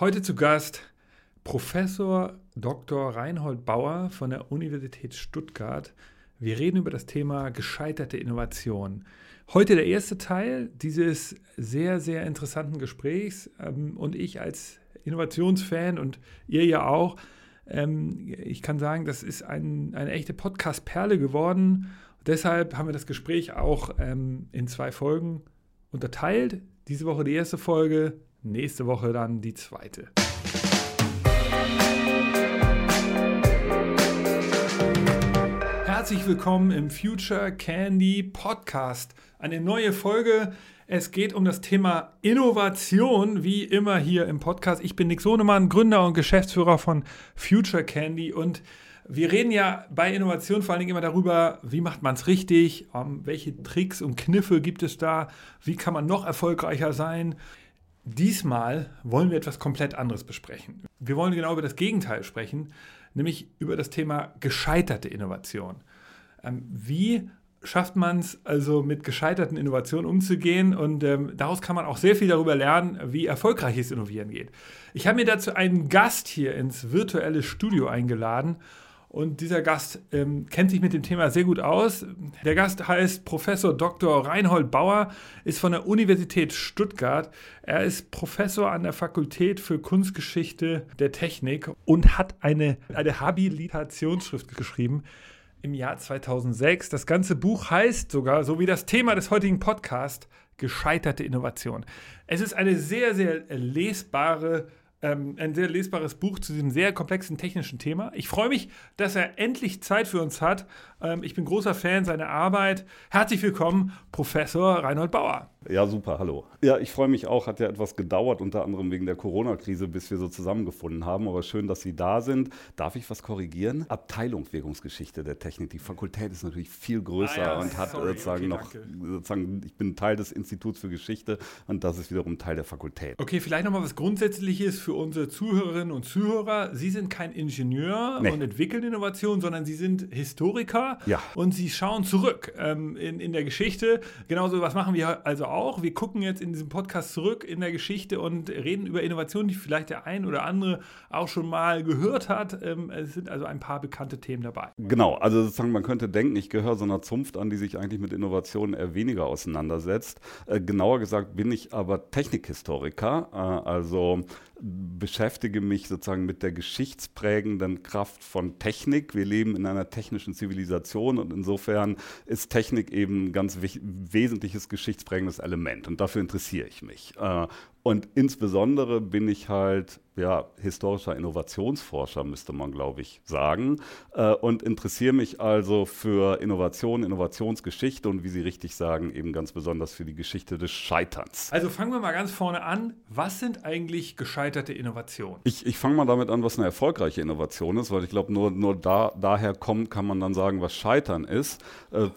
Heute zu Gast Professor Dr. Reinhold Bauer von der Universität Stuttgart. Wir reden über das Thema gescheiterte Innovation. Heute der erste Teil dieses sehr, sehr interessanten Gesprächs. Ähm, und ich als Innovationsfan und ihr ja auch, ähm, ich kann sagen, das ist ein, eine echte Podcast-Perle geworden. Deshalb haben wir das Gespräch auch ähm, in zwei Folgen unterteilt. Diese Woche die erste Folge, nächste Woche dann die zweite. Herzlich willkommen im Future Candy Podcast. Eine neue Folge. Es geht um das Thema Innovation, wie immer hier im Podcast. Ich bin Nick Sohnemann, Gründer und Geschäftsführer von Future Candy und wir reden ja bei Innovation vor allen Dingen immer darüber, wie macht man es richtig, um, welche Tricks und Kniffe gibt es da, wie kann man noch erfolgreicher sein. Diesmal wollen wir etwas komplett anderes besprechen. Wir wollen genau über das Gegenteil sprechen, nämlich über das Thema gescheiterte Innovation. Ähm, wie schafft man es also mit gescheiterten Innovationen umzugehen und ähm, daraus kann man auch sehr viel darüber lernen, wie erfolgreiches Innovieren geht. Ich habe mir dazu einen Gast hier ins virtuelle Studio eingeladen und dieser Gast ähm, kennt sich mit dem Thema sehr gut aus. Der Gast heißt Professor Dr. Reinhold Bauer, ist von der Universität Stuttgart. Er ist Professor an der Fakultät für Kunstgeschichte der Technik und hat eine, eine Habilitationsschrift geschrieben im Jahr 2006. Das ganze Buch heißt sogar, so wie das Thema des heutigen Podcasts, Gescheiterte Innovation. Es ist eine sehr, sehr lesbare ähm, ein sehr lesbares Buch zu diesem sehr komplexen technischen Thema. Ich freue mich, dass er endlich Zeit für uns hat. Ähm, ich bin großer Fan seiner Arbeit. Herzlich willkommen, Professor Reinhold Bauer. Ja, super, hallo. Ja, ich freue mich auch. Hat ja etwas gedauert, unter anderem wegen der Corona-Krise, bis wir so zusammengefunden haben. Aber schön, dass Sie da sind. Darf ich was korrigieren? Abteilung Wirkungsgeschichte der Technik. Die Fakultät ist natürlich viel größer ah, ja, und hat sorry, sozusagen okay, noch, sozusagen, ich bin Teil des Instituts für Geschichte und das ist wiederum Teil der Fakultät. Okay, vielleicht nochmal was Grundsätzliches für unsere Zuhörerinnen und Zuhörer. Sie sind kein Ingenieur nee. und entwickeln Innovationen, sondern Sie sind Historiker ja. und Sie schauen zurück ähm, in, in der Geschichte. Genauso, was machen wir also auch. Wir gucken jetzt in diesem Podcast zurück in der Geschichte und reden über Innovationen, die vielleicht der ein oder andere auch schon mal gehört hat. Ähm, es sind also ein paar bekannte Themen dabei. Genau, also sozusagen man könnte denken, ich gehöre so einer Zunft an, die sich eigentlich mit Innovationen eher weniger auseinandersetzt. Äh, genauer gesagt bin ich aber Technikhistoriker, äh, also beschäftige mich sozusagen mit der geschichtsprägenden Kraft von Technik. Wir leben in einer technischen Zivilisation und insofern ist Technik eben ein ganz wesentliches geschichtsprägendes Element und dafür interessiere ich mich. Äh, und insbesondere bin ich halt ja, historischer Innovationsforscher, müsste man, glaube ich, sagen. Äh, und interessiere mich also für Innovation, Innovationsgeschichte und wie Sie richtig sagen, eben ganz besonders für die Geschichte des Scheiterns. Also fangen wir mal ganz vorne an. Was sind eigentlich gescheiterte Innovationen? Ich, ich fange mal damit an, was eine erfolgreiche Innovation ist, weil ich glaube, nur, nur da, daher kommt, kann man dann sagen, was Scheitern ist. Äh,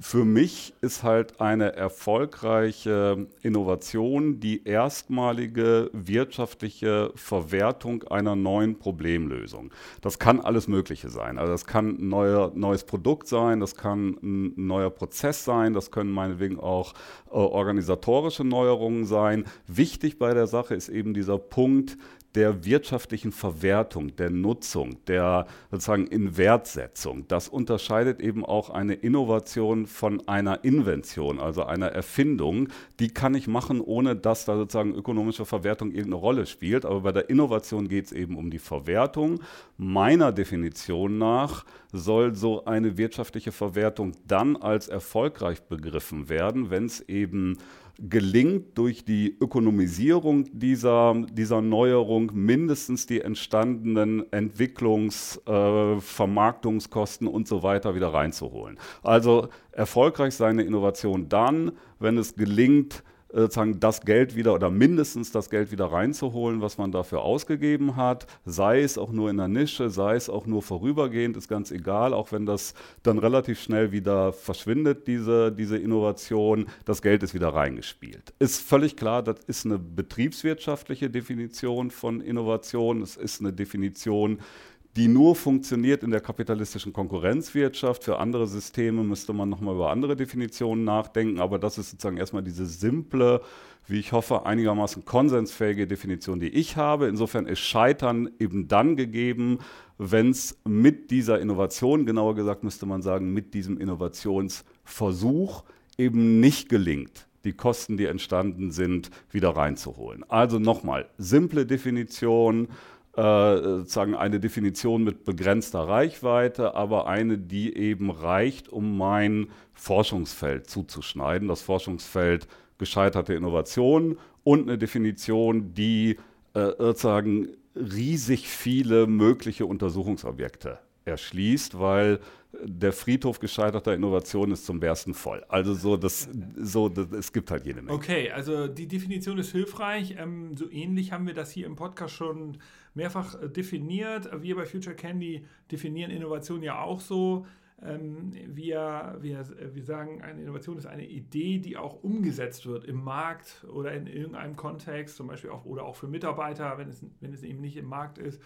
für mich ist halt eine erfolgreiche Innovation die erstmalige wirtschaftliche Verwertung einer neuen Problemlösung. Das kann alles Mögliche sein. Also das kann ein neuer, neues Produkt sein, das kann ein neuer Prozess sein, das können meinetwegen auch äh, organisatorische Neuerungen sein. Wichtig bei der Sache ist eben dieser Punkt, der wirtschaftlichen Verwertung, der Nutzung, der sozusagen Inwertsetzung. Das unterscheidet eben auch eine Innovation von einer Invention, also einer Erfindung. Die kann ich machen, ohne dass da sozusagen ökonomische Verwertung irgendeine Rolle spielt. Aber bei der Innovation geht es eben um die Verwertung. Meiner Definition nach soll so eine wirtschaftliche Verwertung dann als erfolgreich begriffen werden, wenn es eben gelingt durch die Ökonomisierung dieser, dieser Neuerung mindestens die entstandenen Entwicklungs-, äh, Vermarktungskosten und so weiter wieder reinzuholen. Also erfolgreich seine Innovation dann, wenn es gelingt, sozusagen das Geld wieder oder mindestens das Geld wieder reinzuholen, was man dafür ausgegeben hat, sei es auch nur in der Nische, sei es auch nur vorübergehend, ist ganz egal, auch wenn das dann relativ schnell wieder verschwindet, diese, diese Innovation, das Geld ist wieder reingespielt. Ist völlig klar, das ist eine betriebswirtschaftliche Definition von Innovation, es ist eine Definition, die nur funktioniert in der kapitalistischen Konkurrenzwirtschaft. Für andere Systeme müsste man nochmal über andere Definitionen nachdenken, aber das ist sozusagen erstmal diese simple, wie ich hoffe, einigermaßen konsensfähige Definition, die ich habe. Insofern ist Scheitern eben dann gegeben, wenn es mit dieser Innovation, genauer gesagt müsste man sagen, mit diesem Innovationsversuch eben nicht gelingt die Kosten, die entstanden sind, wieder reinzuholen. Also nochmal, simple Definition, sozusagen eine Definition mit begrenzter Reichweite, aber eine, die eben reicht, um mein Forschungsfeld zuzuschneiden. Das Forschungsfeld gescheiterte Innovation und eine Definition, die äh, sozusagen riesig viele mögliche Untersuchungsobjekte erschließt, weil der Friedhof gescheiterter Innovation ist zum Bersten voll. Also so, das, so das, es gibt halt jede Menge. Okay, also die Definition ist hilfreich. Ähm, so ähnlich haben wir das hier im Podcast schon mehrfach äh, definiert. Wir bei Future Candy definieren Innovation ja auch so. Ähm, wir, wir, wir sagen, eine Innovation ist eine Idee, die auch umgesetzt wird im Markt oder in irgendeinem Kontext, zum Beispiel auch oder auch für Mitarbeiter, wenn es, wenn es eben nicht im Markt ist.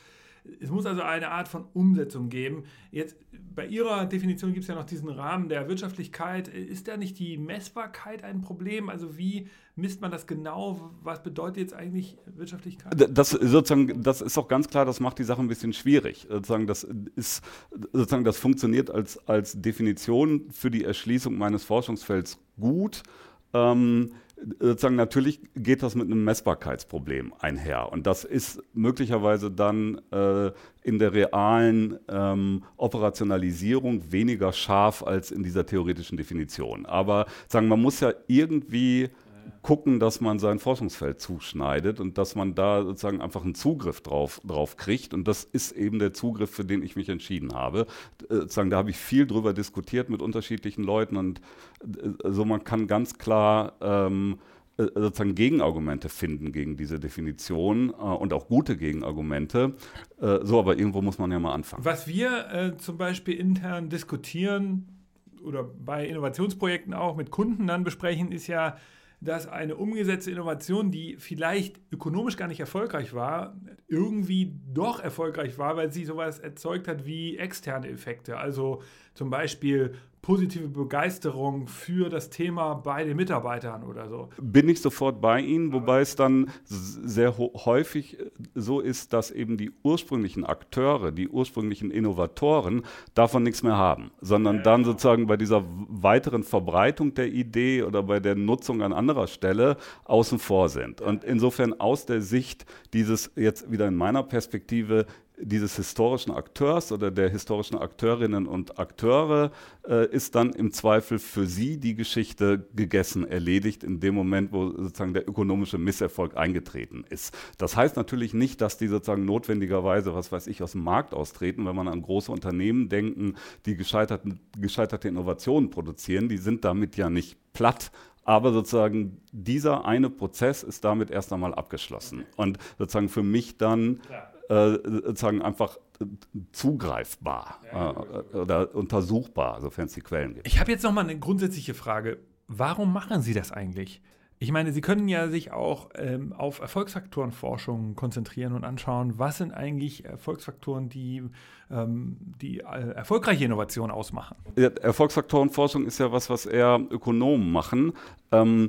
Es muss also eine Art von Umsetzung geben. Jetzt bei Ihrer Definition gibt es ja noch diesen Rahmen der Wirtschaftlichkeit. Ist da nicht die Messbarkeit ein Problem? Also wie misst man das genau? Was bedeutet jetzt eigentlich Wirtschaftlichkeit? Das sozusagen, das ist auch ganz klar, das macht die Sache ein bisschen schwierig. Sozusagen, das ist sozusagen, das funktioniert als, als Definition für die Erschließung meines Forschungsfelds gut. Ähm, sozusagen natürlich geht das mit einem Messbarkeitsproblem einher. Und das ist möglicherweise dann äh, in der realen ähm, Operationalisierung weniger scharf als in dieser theoretischen Definition. Aber sagen, man muss ja irgendwie gucken, dass man sein Forschungsfeld zuschneidet und dass man da sozusagen einfach einen Zugriff drauf, drauf kriegt. Und das ist eben der Zugriff, für den ich mich entschieden habe. Äh, sozusagen, da habe ich viel drüber diskutiert mit unterschiedlichen Leuten und äh, also man kann ganz klar ähm, äh, sozusagen Gegenargumente finden gegen diese Definition und auch gute Gegenargumente. So, aber irgendwo muss man ja mal anfangen. Was wir zum Beispiel intern diskutieren oder bei Innovationsprojekten auch mit Kunden dann besprechen, ist ja, dass eine umgesetzte Innovation, die vielleicht ökonomisch gar nicht erfolgreich war, irgendwie doch erfolgreich war, weil sie sowas erzeugt hat wie externe Effekte. Also zum Beispiel positive Begeisterung für das Thema bei den Mitarbeitern oder so. Bin ich sofort bei Ihnen, wobei es dann sehr häufig äh, so ist, dass eben die ursprünglichen Akteure, die ursprünglichen Innovatoren davon nichts mehr haben, sondern dann sozusagen bei dieser weiteren Verbreitung der Idee oder bei der Nutzung an anderer Stelle außen vor sind. Und insofern aus der Sicht dieses jetzt wieder in meiner Perspektive dieses historischen Akteurs oder der historischen Akteurinnen und Akteure äh, ist dann im Zweifel für sie die Geschichte gegessen, erledigt in dem Moment, wo sozusagen der ökonomische Misserfolg eingetreten ist. Das heißt natürlich nicht, dass die sozusagen notwendigerweise, was weiß ich, aus dem Markt austreten, wenn man an große Unternehmen denken, die gescheiterte Innovationen produzieren, die sind damit ja nicht platt, aber sozusagen dieser eine Prozess ist damit erst einmal abgeschlossen. Und sozusagen für mich dann äh, sozusagen einfach zugreifbar äh, oder untersuchbar, sofern es die Quellen gibt. Ich habe jetzt noch mal eine grundsätzliche Frage. Warum machen Sie das eigentlich? Ich meine, Sie können ja sich auch ähm, auf Erfolgsfaktorenforschung konzentrieren und anschauen, was sind eigentlich Erfolgsfaktoren, die ähm, die äh, erfolgreiche Innovation ausmachen. Ja, Erfolgsfaktorenforschung ist ja was, was eher Ökonomen machen. Ähm,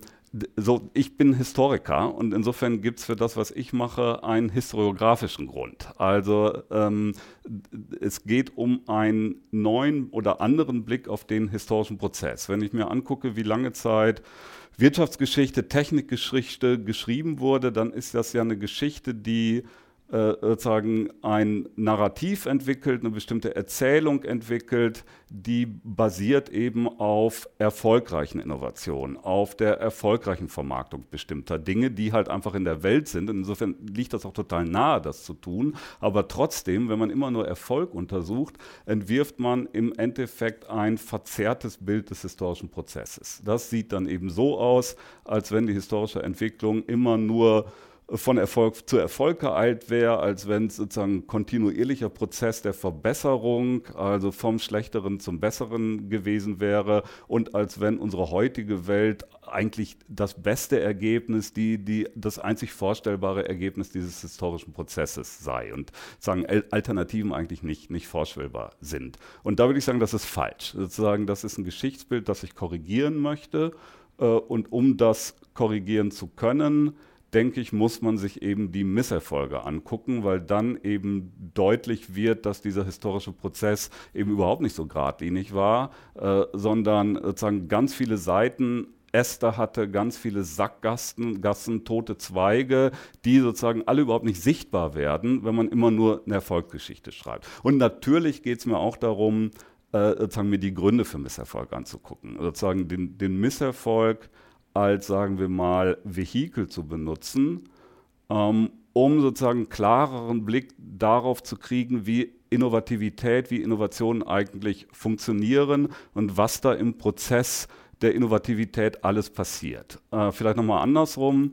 so, ich bin Historiker und insofern gibt es für das, was ich mache, einen historiografischen Grund. Also ähm, es geht um einen neuen oder anderen Blick auf den historischen Prozess. Wenn ich mir angucke, wie lange Zeit Wirtschaftsgeschichte, Technikgeschichte geschrieben wurde, dann ist das ja eine Geschichte, die äh, sozusagen ein Narrativ entwickelt, eine bestimmte Erzählung entwickelt, die basiert eben auf erfolgreichen Innovationen, auf der erfolgreichen Vermarktung bestimmter Dinge, die halt einfach in der Welt sind. Insofern liegt das auch total nahe, das zu tun. Aber trotzdem, wenn man immer nur Erfolg untersucht, entwirft man im Endeffekt ein verzerrtes Bild des historischen Prozesses. Das sieht dann eben so aus, als wenn die historische Entwicklung immer nur von Erfolg zu Erfolg geeilt wäre, als wenn es sozusagen ein kontinuierlicher Prozess der Verbesserung, also vom Schlechteren zum Besseren gewesen wäre und als wenn unsere heutige Welt eigentlich das beste Ergebnis, die, die, das einzig vorstellbare Ergebnis dieses historischen Prozesses sei und sagen Alternativen eigentlich nicht, nicht vorstellbar sind. Und da würde ich sagen, das ist falsch. Sozusagen, das ist ein Geschichtsbild, das ich korrigieren möchte. Äh, und um das korrigieren zu können, denke ich, muss man sich eben die Misserfolge angucken, weil dann eben deutlich wird, dass dieser historische Prozess eben überhaupt nicht so geradlinig war, äh, sondern sozusagen ganz viele Seiten Äste hatte, ganz viele Sackgassen, Gassen, tote Zweige, die sozusagen alle überhaupt nicht sichtbar werden, wenn man immer nur eine Erfolgsgeschichte schreibt. Und natürlich geht es mir auch darum, äh, sozusagen mir die Gründe für Misserfolg anzugucken. Sozusagen den, den Misserfolg als, sagen wir mal, Vehikel zu benutzen, ähm, um sozusagen einen klareren Blick darauf zu kriegen, wie Innovativität, wie Innovationen eigentlich funktionieren und was da im Prozess der Innovativität alles passiert. Äh, vielleicht nochmal andersrum.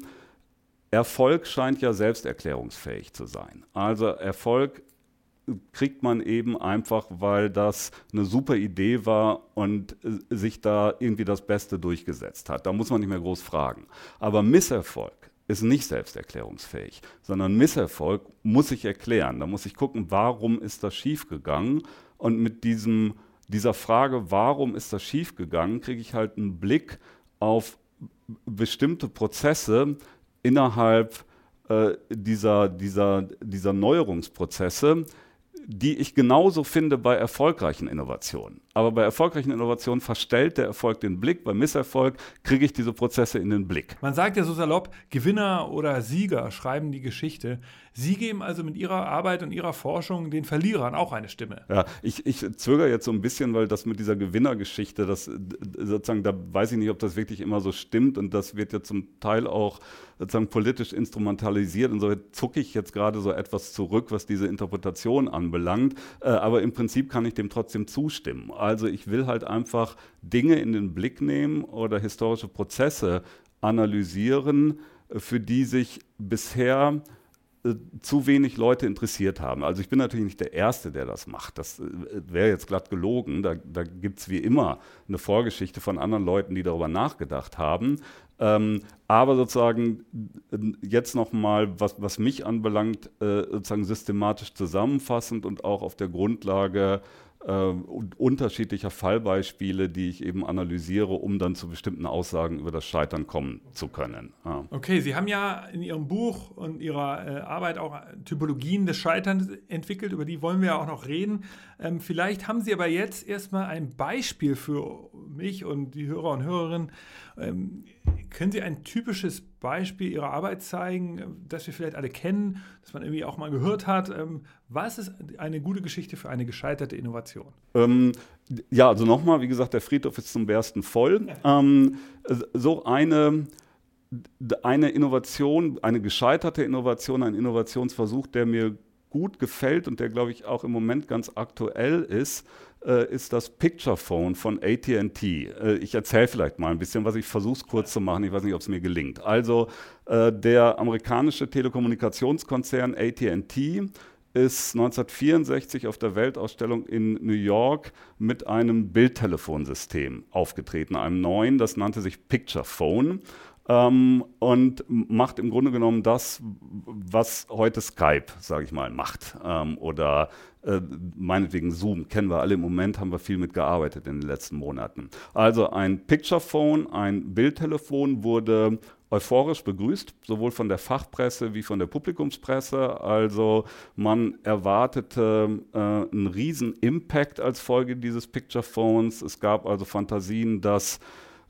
Erfolg scheint ja selbsterklärungsfähig zu sein. Also Erfolg kriegt man eben einfach, weil das eine super Idee war und äh, sich da irgendwie das Beste durchgesetzt hat. Da muss man nicht mehr groß fragen. Aber Misserfolg ist nicht selbsterklärungsfähig, sondern Misserfolg muss ich erklären. Da muss ich gucken, warum ist das schiefgegangen und mit diesem, dieser Frage, warum ist das schiefgegangen, kriege ich halt einen Blick auf bestimmte Prozesse innerhalb äh, dieser, dieser, dieser Neuerungsprozesse, die ich genauso finde bei erfolgreichen Innovationen. Aber bei erfolgreichen Innovationen verstellt der Erfolg den Blick, bei Misserfolg kriege ich diese Prozesse in den Blick. Man sagt ja so salopp, Gewinner oder Sieger schreiben die Geschichte. Sie geben also mit Ihrer Arbeit und Ihrer Forschung den Verlierern auch eine Stimme. Ja, ich, ich zögere jetzt so ein bisschen, weil das mit dieser Gewinnergeschichte, das sozusagen, da weiß ich nicht, ob das wirklich immer so stimmt und das wird ja zum Teil auch sozusagen politisch instrumentalisiert. Und so zucke ich jetzt gerade so etwas zurück, was diese Interpretation anbelangt. Äh, aber im Prinzip kann ich dem trotzdem zustimmen. Also ich will halt einfach Dinge in den Blick nehmen oder historische Prozesse analysieren, äh, für die sich bisher äh, zu wenig Leute interessiert haben. Also ich bin natürlich nicht der Erste, der das macht. Das äh, wäre jetzt glatt gelogen. Da, da gibt es wie immer eine Vorgeschichte von anderen Leuten, die darüber nachgedacht haben. Ähm, aber sozusagen jetzt nochmal, was, was mich anbelangt, äh, sozusagen systematisch zusammenfassend und auch auf der Grundlage äh, unterschiedlicher Fallbeispiele, die ich eben analysiere, um dann zu bestimmten Aussagen über das Scheitern kommen zu können. Ja. Okay, Sie haben ja in Ihrem Buch und Ihrer äh, Arbeit auch Typologien des Scheiterns entwickelt, über die wollen wir ja auch noch reden. Ähm, vielleicht haben Sie aber jetzt erstmal ein Beispiel für mich und die Hörer und Hörerinnen. Ähm, können Sie ein typisches Beispiel Ihrer Arbeit zeigen, das wir vielleicht alle kennen, das man irgendwie auch mal gehört hat? Ähm, was ist eine gute Geschichte für eine gescheiterte Innovation? Ähm, ja, also nochmal, wie gesagt, der Friedhof ist zum Bersten voll. Ähm, so eine eine Innovation, eine gescheiterte Innovation, ein Innovationsversuch, der mir gut gefällt und der, glaube ich, auch im Moment ganz aktuell ist, äh, ist das Picture Phone von ATT. Äh, ich erzähle vielleicht mal ein bisschen, was ich versuche es kurz zu machen. Ich weiß nicht, ob es mir gelingt. Also äh, der amerikanische Telekommunikationskonzern ATT ist 1964 auf der Weltausstellung in New York mit einem Bildtelefonsystem aufgetreten, einem neuen, das nannte sich Picture Phone ähm, und macht im Grunde genommen das, was heute Skype, sage ich mal, macht. Ähm, oder äh, meinetwegen Zoom, kennen wir alle im Moment, haben wir viel mit gearbeitet in den letzten Monaten. Also ein Picture Phone, ein Bildtelefon wurde euphorisch begrüßt, sowohl von der Fachpresse wie von der Publikumspresse. Also man erwartete äh, einen riesen Impact als Folge dieses Picture Phones. Es gab also Fantasien, dass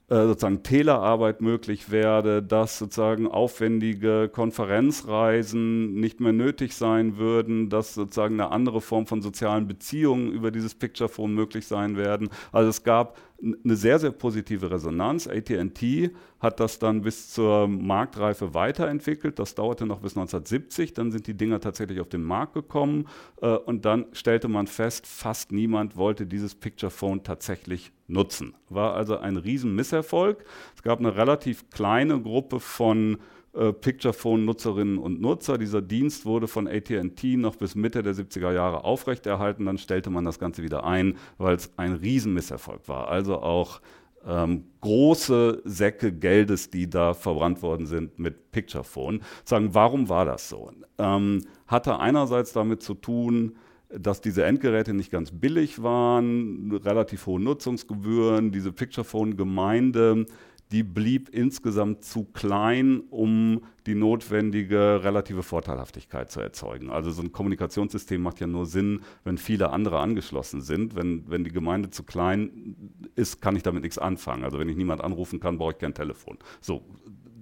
äh, sozusagen Telearbeit möglich werde, dass sozusagen aufwendige Konferenzreisen nicht mehr nötig sein würden, dass sozusagen eine andere Form von sozialen Beziehungen über dieses Picture Phone möglich sein werden. Also es gab eine sehr, sehr positive Resonanz. ATT hat das dann bis zur Marktreife weiterentwickelt. Das dauerte noch bis 1970. Dann sind die Dinger tatsächlich auf den Markt gekommen. Äh, und dann stellte man fest, fast niemand wollte dieses Picture Phone tatsächlich nutzen. War also ein riesen Misserfolg. Es gab eine relativ kleine Gruppe von äh, Picturephone-Nutzerinnen und Nutzer. Dieser Dienst wurde von ATT noch bis Mitte der 70er Jahre aufrechterhalten. Dann stellte man das Ganze wieder ein, weil es ein Riesenmisserfolg war. Also auch ähm, große Säcke Geldes, die da verbrannt worden sind mit Picturephone. Sagen, warum war das so? Ähm, hatte einerseits damit zu tun, dass diese Endgeräte nicht ganz billig waren, relativ hohe Nutzungsgebühren, diese Picturephone-Gemeinde die blieb insgesamt zu klein, um die notwendige relative Vorteilhaftigkeit zu erzeugen. Also so ein Kommunikationssystem macht ja nur Sinn, wenn viele andere angeschlossen sind. Wenn, wenn die Gemeinde zu klein ist, kann ich damit nichts anfangen. Also wenn ich niemand anrufen kann, brauche ich kein Telefon. So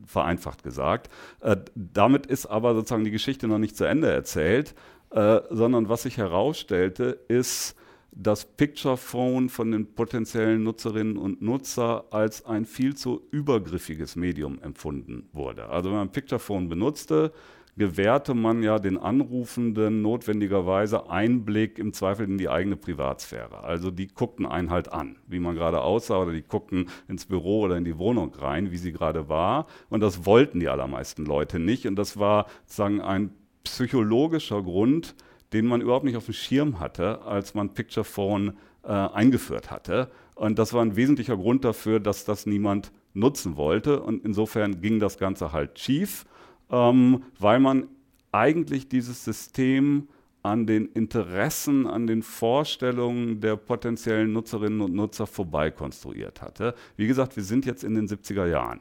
vereinfacht gesagt. Äh, damit ist aber sozusagen die Geschichte noch nicht zu Ende erzählt, äh, sondern was sich herausstellte, ist, das Picture Phone von den potenziellen Nutzerinnen und Nutzer als ein viel zu übergriffiges Medium empfunden wurde. Also wenn man Picture Phone benutzte, gewährte man ja den Anrufenden notwendigerweise Einblick im Zweifel in die eigene Privatsphäre. Also die guckten einen halt an, wie man gerade aussah, oder die guckten ins Büro oder in die Wohnung rein, wie sie gerade war. Und das wollten die allermeisten Leute nicht. Und das war sozusagen ein psychologischer Grund, den man überhaupt nicht auf dem Schirm hatte, als man Picture Phone äh, eingeführt hatte. Und das war ein wesentlicher Grund dafür, dass das niemand nutzen wollte. Und insofern ging das Ganze halt schief, ähm, weil man eigentlich dieses System an den Interessen, an den Vorstellungen der potenziellen Nutzerinnen und Nutzer vorbei konstruiert hatte. Wie gesagt, wir sind jetzt in den 70er Jahren.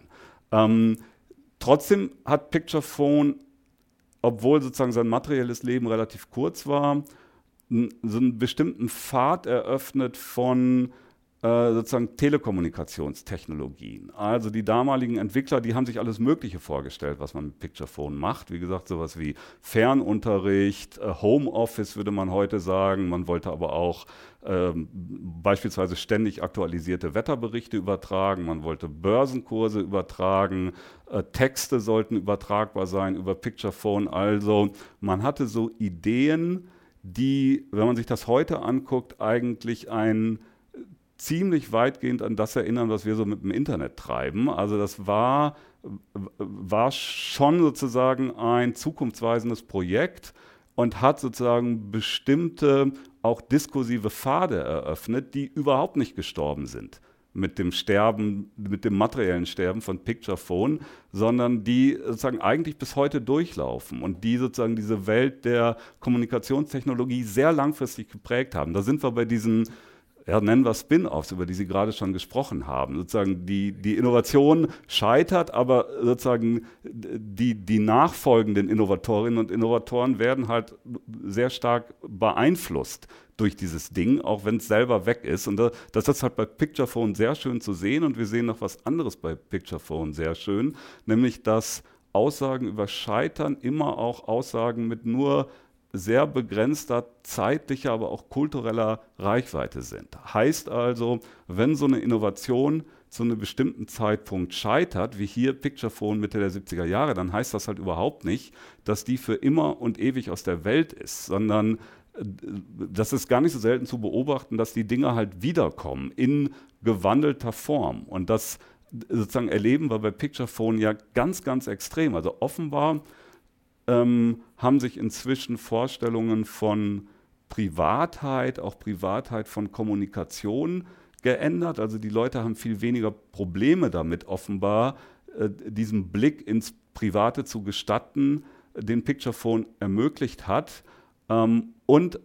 Ähm, trotzdem hat Picture Phone obwohl sozusagen sein materielles Leben relativ kurz war, so einen bestimmten Pfad eröffnet von äh, sozusagen Telekommunikationstechnologien. Also die damaligen Entwickler, die haben sich alles Mögliche vorgestellt, was man mit Picturephone macht. Wie gesagt, sowas wie Fernunterricht, äh, Homeoffice würde man heute sagen. Man wollte aber auch ähm, beispielsweise ständig aktualisierte Wetterberichte übertragen. Man wollte Börsenkurse übertragen. Äh, Texte sollten übertragbar sein über Picturephone. Also man hatte so Ideen, die, wenn man sich das heute anguckt, eigentlich ein ziemlich weitgehend an das erinnern, was wir so mit dem Internet treiben. Also das war, war schon sozusagen ein zukunftsweisendes Projekt und hat sozusagen bestimmte auch diskursive Pfade eröffnet, die überhaupt nicht gestorben sind mit dem Sterben, mit dem materiellen Sterben von Picture Phone, sondern die sozusagen eigentlich bis heute durchlaufen und die sozusagen diese Welt der Kommunikationstechnologie sehr langfristig geprägt haben. Da sind wir bei diesen ja, nennen wir Spin-offs, über die Sie gerade schon gesprochen haben. Sozusagen die, die Innovation scheitert, aber sozusagen die, die nachfolgenden Innovatorinnen und Innovatoren werden halt sehr stark beeinflusst durch dieses Ding, auch wenn es selber weg ist. Und das, das ist halt bei Picturephone sehr schön zu sehen. Und wir sehen noch was anderes bei Picturephone sehr schön, nämlich dass Aussagen über Scheitern immer auch Aussagen mit nur sehr begrenzter zeitlicher, aber auch kultureller Reichweite sind. Heißt also, wenn so eine Innovation zu einem bestimmten Zeitpunkt scheitert, wie hier Picturephone Mitte der 70er Jahre, dann heißt das halt überhaupt nicht, dass die für immer und ewig aus der Welt ist, sondern äh, das ist gar nicht so selten zu beobachten, dass die Dinge halt wiederkommen in gewandelter Form. Und das sozusagen erleben wir bei Picturephone ja ganz, ganz extrem. Also offenbar ähm, haben sich inzwischen Vorstellungen von Privatheit, auch Privatheit von Kommunikation geändert. Also die Leute haben viel weniger Probleme damit, offenbar äh, diesen Blick ins Private zu gestatten, den Picturephone ermöglicht hat. Ähm, und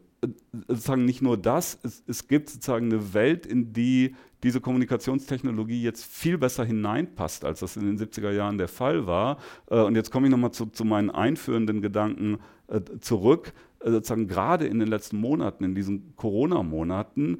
sozusagen nicht nur das, es, es, gibt sozusagen eine Welt, in die diese Kommunikationstechnologie jetzt viel besser hineinpasst, als das in den 70er Jahren der Fall war. Äh, und jetzt komme ich nochmal zu, zu meinen einführenden Gedanken äh, zurück. Äh, sozusagen gerade in den letzten Monaten, in diesen Corona-Monaten,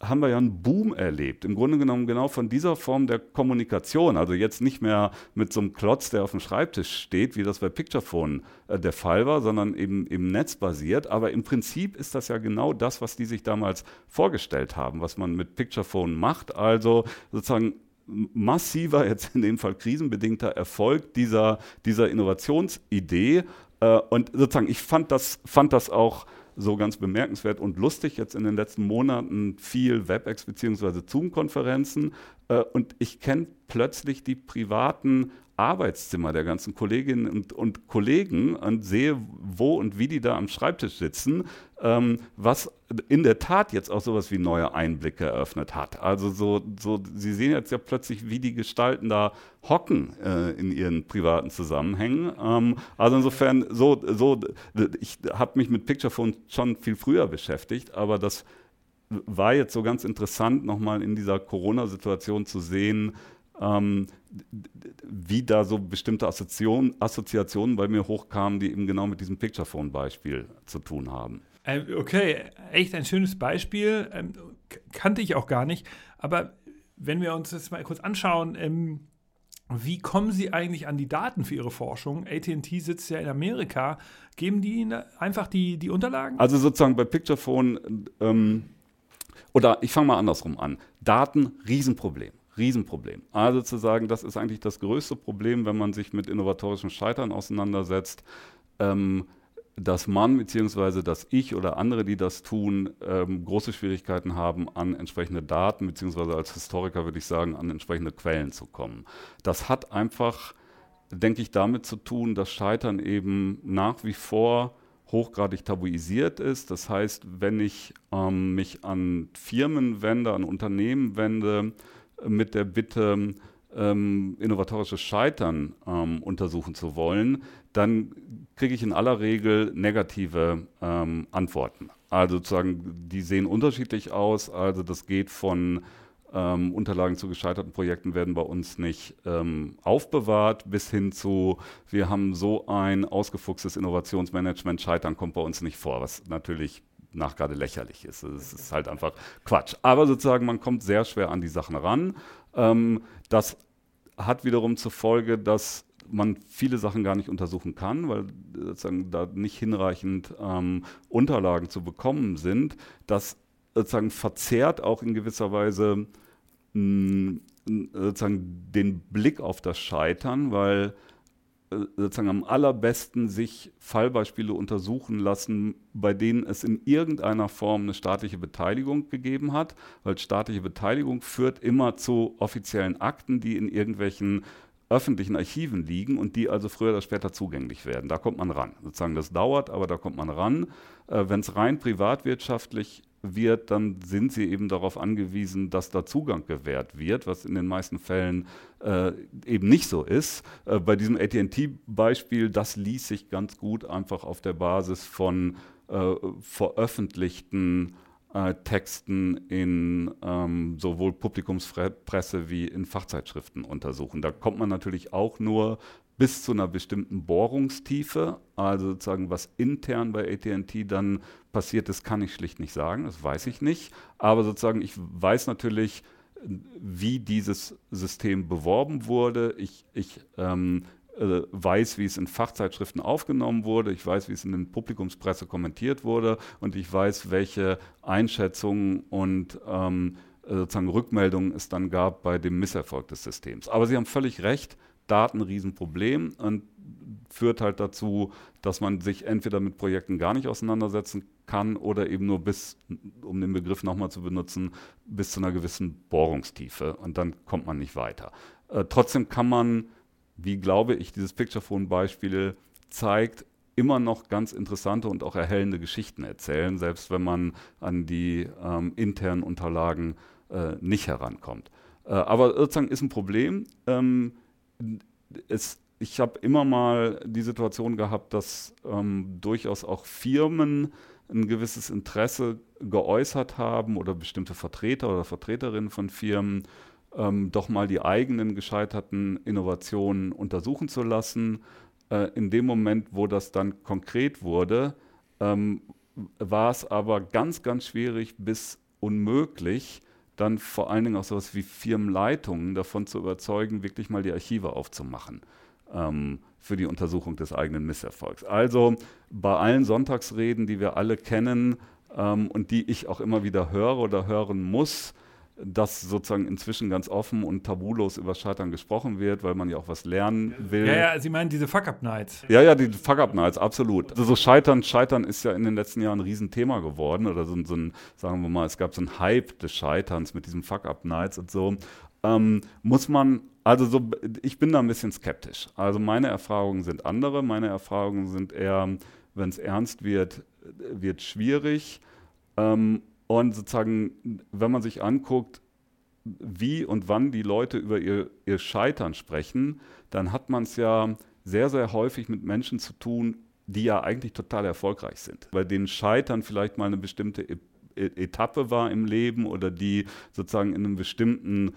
haben wir ja einen Boom erlebt. Im Grunde genommen genau von dieser Form der Kommunikation. Also jetzt nicht mehr mit so einem Klotz, der auf dem Schreibtisch steht, wie das bei Picturephone äh, der Fall war, sondern eben im Netz basiert. Aber im Prinzip ist das ja genau das, was die sich damals vorgestellt haben, was man mit Picturephone macht. Also sozusagen massiver, jetzt in dem Fall krisenbedingter Erfolg dieser, dieser Innovationsidee. Äh, und sozusagen, ich fand das, fand das auch so ganz bemerkenswert und lustig. Jetzt in den letzten Monaten viel WebEx bzw. Zoom-Konferenzen. Äh, und ich kenne plötzlich die privaten Arbeitszimmer der ganzen Kolleginnen und, und, Kollegen und sehe, wo und wie die da am Schreibtisch sitzen, ähm, was in der Tat jetzt auch sowas wie neue Einblicke eröffnet hat. Also so, so Sie sehen jetzt ja plötzlich, wie die Gestalten da hocken äh, in ihren privaten Zusammenhängen. Ähm, also insofern, so, so ich habe mich mit Picturephone schon viel früher beschäftigt, aber das war jetzt so ganz interessant, nochmal in dieser Corona-Situation zu sehen, ähm, wie da so bestimmte Assoziation, Assoziationen bei mir hochkamen, die eben genau mit diesem Picturephone-Beispiel zu tun haben. Ähm, okay, echt ein schönes Beispiel. Ähm, kannte ich auch gar nicht. Aber wenn wir uns das mal kurz anschauen, ähm, wie kommen Sie eigentlich an die Daten für Ihre Forschung? ATT sitzt ja in Amerika. Geben die Ihnen einfach die, die Unterlagen? Also sozusagen bei Picturephone, ähm, oder ich fange mal andersrum an. Daten, Riesenproblem. Riesenproblem. Also zu sagen, das ist eigentlich das größte Problem, wenn man sich mit innovatorischem Scheitern auseinandersetzt, ähm, dass man bzw. dass ich oder andere, die das tun, ähm, große Schwierigkeiten haben, an entsprechende Daten bzw. als Historiker würde ich sagen, an entsprechende Quellen zu kommen. Das hat einfach, denke ich, damit zu tun, dass Scheitern eben nach wie vor hochgradig tabuisiert ist. Das heißt, wenn ich ähm, mich an Firmen wende, an Unternehmen wende, mit der Bitte, ähm, innovatorisches Scheitern ähm, untersuchen zu wollen, dann kriege ich in aller Regel negative ähm, Antworten. Also sozusagen, die sehen unterschiedlich aus. Also das geht von ähm, Unterlagen zu gescheiterten Projekten werden bei uns nicht ähm, aufbewahrt, bis hin zu, wir haben so ein ausgefuchstes Innovationsmanagement, Scheitern kommt bei uns nicht vor, was natürlich nach gerade lächerlich ist. Es ist halt einfach Quatsch. Aber sozusagen, man kommt sehr schwer an die Sachen ran. Ähm, das hat wiederum zur Folge, dass man viele Sachen gar nicht untersuchen kann, weil sozusagen da nicht hinreichend ähm, Unterlagen zu bekommen sind. Das sozusagen verzerrt auch in gewisser Weise mh, sozusagen den Blick auf das Scheitern, weil sozusagen am allerbesten sich Fallbeispiele untersuchen lassen, bei denen es in irgendeiner Form eine staatliche Beteiligung gegeben hat, weil staatliche Beteiligung führt immer zu offiziellen Akten, die in irgendwelchen öffentlichen Archiven liegen und die also früher oder später zugänglich werden. Da kommt man ran. Sozusagen das dauert, aber da kommt man ran. Äh, Wenn es rein privatwirtschaftlich wird, dann sind sie eben darauf angewiesen, dass da Zugang gewährt wird, was in den meisten Fällen äh, eben nicht so ist. Äh, bei diesem ATT-Beispiel, das ließ sich ganz gut einfach auf der Basis von äh, veröffentlichten äh, Texten in ähm, sowohl Publikumspresse wie in Fachzeitschriften untersuchen. Da kommt man natürlich auch nur bis zu einer bestimmten Bohrungstiefe. Also sozusagen, was intern bei ATT dann passiert ist, kann ich schlicht nicht sagen. Das weiß ich nicht. Aber sozusagen, ich weiß natürlich, wie dieses System beworben wurde. Ich, ich ähm, äh, weiß, wie es in Fachzeitschriften aufgenommen wurde, ich weiß, wie es in den Publikumspresse kommentiert wurde und ich weiß, welche Einschätzungen und ähm, sozusagen Rückmeldungen es dann gab bei dem Misserfolg des Systems. Aber Sie haben völlig recht, Daten ein Riesenproblem und führt halt dazu, dass man sich entweder mit Projekten gar nicht auseinandersetzen kann oder eben nur bis, um den Begriff nochmal zu benutzen, bis zu einer gewissen Bohrungstiefe und dann kommt man nicht weiter. Äh, trotzdem kann man, wie glaube ich, dieses Picturephone-Beispiel zeigt, immer noch ganz interessante und auch erhellende Geschichten erzählen, selbst wenn man an die ähm, internen Unterlagen äh, nicht herankommt. Äh, aber sozusagen ist ein Problem. Ähm, es, ich habe immer mal die Situation gehabt, dass ähm, durchaus auch Firmen ein gewisses Interesse geäußert haben oder bestimmte Vertreter oder Vertreterinnen von Firmen, ähm, doch mal die eigenen gescheiterten Innovationen untersuchen zu lassen. Äh, in dem Moment, wo das dann konkret wurde, ähm, war es aber ganz, ganz schwierig bis unmöglich, dann vor allen Dingen auch sowas wie Firmenleitungen davon zu überzeugen, wirklich mal die Archive aufzumachen ähm, für die Untersuchung des eigenen Misserfolgs. Also bei allen Sonntagsreden, die wir alle kennen ähm, und die ich auch immer wieder höre oder hören muss, dass sozusagen inzwischen ganz offen und tabulos über Scheitern gesprochen wird, weil man ja auch was lernen will. Ja, ja, Sie meinen diese Fuck-Up-Nights. Ja, ja, die Fuck-Up-Nights, absolut. Also so Scheitern, Scheitern ist ja in den letzten Jahren ein Riesenthema geworden oder so, so ein, sagen wir mal, es gab so einen Hype des Scheiterns mit diesen Fuck-Up-Nights und so. ähm, muss man, also so, ich bin da ein bisschen skeptisch. Also meine Erfahrungen sind andere. Meine Erfahrungen sind eher, wenn es ernst wird, wird schwierig. Ähm, und sozusagen, wenn man sich anguckt, wie und wann die Leute über ihr, ihr Scheitern sprechen, dann hat man es ja sehr, sehr häufig mit Menschen zu tun, die ja eigentlich total erfolgreich sind. Bei denen Scheitern vielleicht mal eine bestimmte e-, Etappe war im Leben oder die sozusagen in einem bestimmten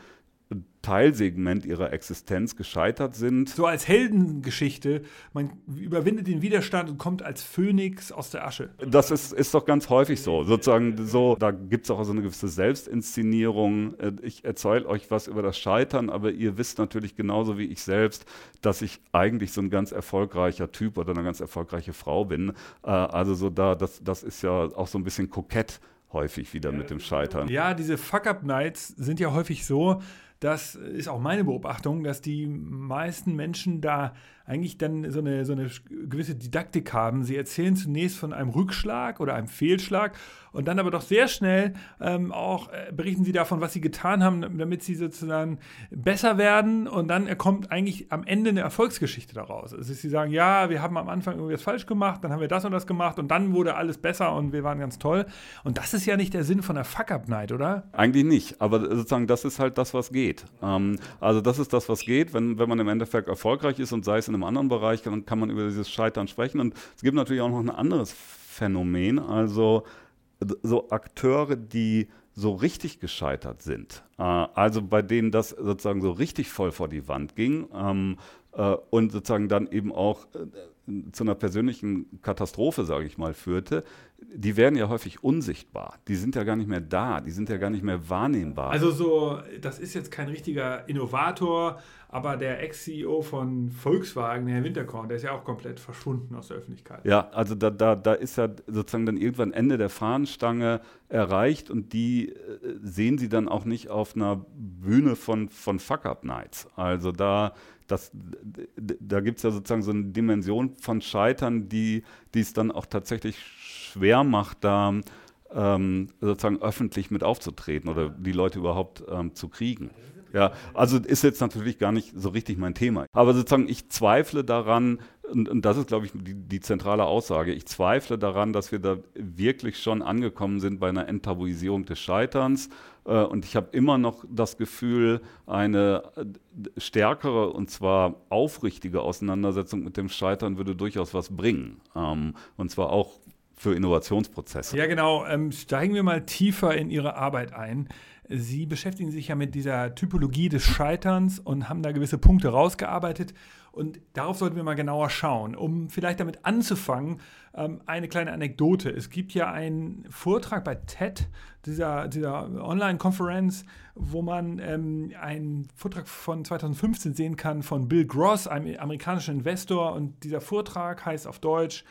Teilsegment ihrer Existenz gescheitert sind. So als Heldengeschichte, man überwindet den Widerstand und kommt als Phönix aus der Asche. Das ist, ist doch ganz häufig so. Sozusagen so, da gibt es auch so eine gewisse Selbstinszenierung. Äh, ich erzähle euch was über das Scheitern, aber ihr wisst natürlich genauso wie ich selbst, dass ich eigentlich so ein ganz erfolgreicher Typ oder eine ganz erfolgreiche Frau bin. Äh, also so da, das, das ist ja auch so ein bisschen kokett häufig wieder mit dem Scheitern. Ja, diese Fuck-Up-Nights sind ja häufig so, das ist auch meine Beobachtung, dass die meisten Menschen da eigentlich dann so eine, so eine gewisse Didaktik haben. Sie erzählen zunächst von einem Rückschlag oder einem Fehlschlag und dann aber doch sehr schnell ähm, auch äh, berichten sie davon, was sie getan haben, damit sie sozusagen besser werden und dann kommt eigentlich am Ende eine Erfolgsgeschichte daraus. Also sie sagen, ja, wir haben am Anfang irgendwas falsch gemacht, dann haben wir das und das gemacht und dann wurde alles besser und wir waren ganz toll. Und das ist ja nicht der Sinn von der Fuck-Up-Night, oder? Eigentlich nicht, aber sozusagen das ist halt das, was geht. Ähm, also das ist das, was geht, wenn, wenn man im Endeffekt erfolgreich ist und sei es in einem anderen Bereich, dann kann man über dieses Scheitern sprechen. Und es gibt natürlich auch noch ein anderes Phänomen, also so Akteure, die so richtig gescheitert sind, äh, also bei denen das sozusagen so richtig voll vor die Wand ging ähm, äh, und sozusagen dann eben auch äh, zu einer persönlichen Katastrophe, sage ich mal, führte, die werden ja häufig unsichtbar. Die sind ja gar nicht mehr da, die sind ja gar nicht mehr wahrnehmbar. Also so, das ist jetzt kein richtiger Innovator, aber der Ex-CEO von Volkswagen, Herr Winterkorn, der ist ja auch komplett verschwunden aus der Öffentlichkeit. Ja, also da, da, da ist ja sozusagen dann irgendwann Ende der Fahnenstange erreicht und die äh, sehen sie dann auch nicht auf einer Bühne von, von Fuck-Up-Nights. Also da das, da gibt es ja sozusagen so eine Dimension von Scheitern, die es dann auch tatsächlich schwer macht, da ähm, sozusagen öffentlich mit aufzutreten oder die Leute überhaupt ähm, zu kriegen. Ja, also ist jetzt natürlich gar nicht so richtig mein Thema. Aber sozusagen, ich zweifle daran, und, und das ist, glaube ich, die, die, zentrale Aussage, ich zweifle daran, dass wir da wirklich schon angekommen sind bei einer Enttabuisierung des Scheiterns. Äh, und ich habe immer noch das Gefühl, eine äh, stärkere und zwar aufrichtige Auseinandersetzung mit dem Scheitern würde durchaus was bringen. Ähm, und zwar auch für Innovationsprozesse. Ja, genau. Ähm, steigen wir mal tiefer in Ihre Arbeit ein. Sie beschäftigen sich ja mit dieser Typologie des Scheiterns und haben da gewisse Punkte rausgearbeitet. Und darauf sollten wir mal genauer schauen. Um vielleicht damit anzufangen, ähm, eine kleine Anekdote. Es gibt ja einen Vortrag bei TED, dieser, dieser Online-Konferenz, wo man ähm, einen Vortrag von 2015 sehen kann von Bill Gross, einem amerikanischen Investor. Und dieser Vortrag heißt auf Deutsch,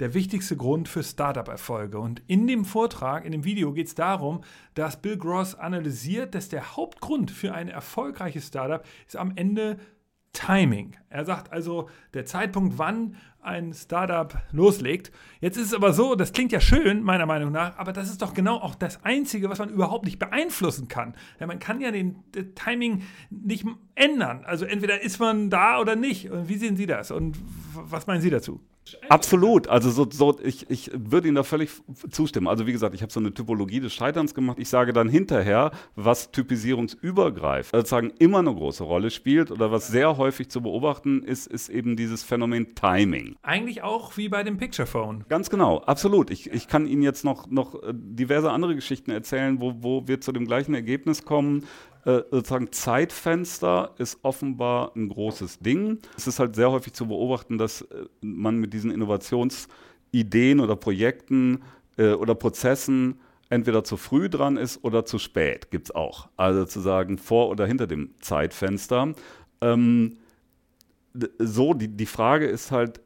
der wichtigste Grund für Startup-Erfolge. Und in dem Vortrag, in dem Video geht es darum, dass Bill Gross analysiert, dass der Hauptgrund für ein erfolgreiches Startup ist am Ende Timing. Er sagt also, der Zeitpunkt, wann ein Startup loslegt. Jetzt ist es aber so, das klingt ja schön, meiner Meinung nach, aber das ist doch genau auch das Einzige, was man überhaupt nicht beeinflussen kann. Ja, man kann ja den, den Timing nicht ändern. Also entweder ist man da oder nicht. Und wie sehen Sie das? Und was meinen Sie dazu? Absolut. Also so, so ich, ich würde Ihnen da völlig zustimmen. Also wie gesagt, ich habe so eine Typologie des Scheiterns gemacht. Ich sage dann hinterher, was typisierungsübergreifend sozusagen immer eine große Rolle spielt oder was sehr häufig zu beobachten ist, ist eben dieses Phänomen Timing. Eigentlich auch wie bei dem Picture Phone. Ganz genau, absolut. Ich, ich kann Ihnen jetzt noch, noch äh, diverse andere Geschichten erzählen, wo, wo wir zu dem gleichen Ergebnis kommen. Äh, sozusagen Zeitfenster ist offenbar ein großes Ding. Es ist halt sehr häufig zu beobachten, dass äh, man mit diesen Innovationsideen oder Projekten äh, oder Prozessen entweder zu früh dran ist oder zu spät, gibt es auch. Also zu sagen, vor oder hinter dem Zeitfenster. Ähm, so, die, die Frage ist halt,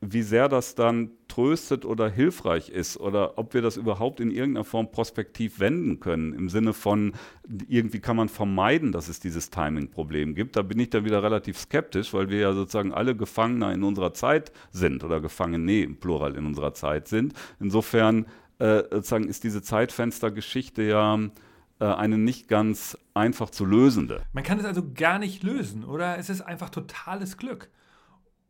wie sehr das dann tröstet oder hilfreich ist oder ob wir das überhaupt in irgendeiner Form prospektiv wenden können, im Sinne von, irgendwie kann man vermeiden, dass es dieses Timing-Problem gibt. Da bin ich dann wieder relativ skeptisch, weil wir ja sozusagen alle Gefangener in unserer Zeit sind oder Gefangene im Plural in unserer Zeit sind. Insofern äh, sozusagen ist diese Zeitfenstergeschichte ja äh, eine nicht ganz einfach zu lösende. Man kann es also gar nicht lösen, oder? Es ist einfach totales Glück.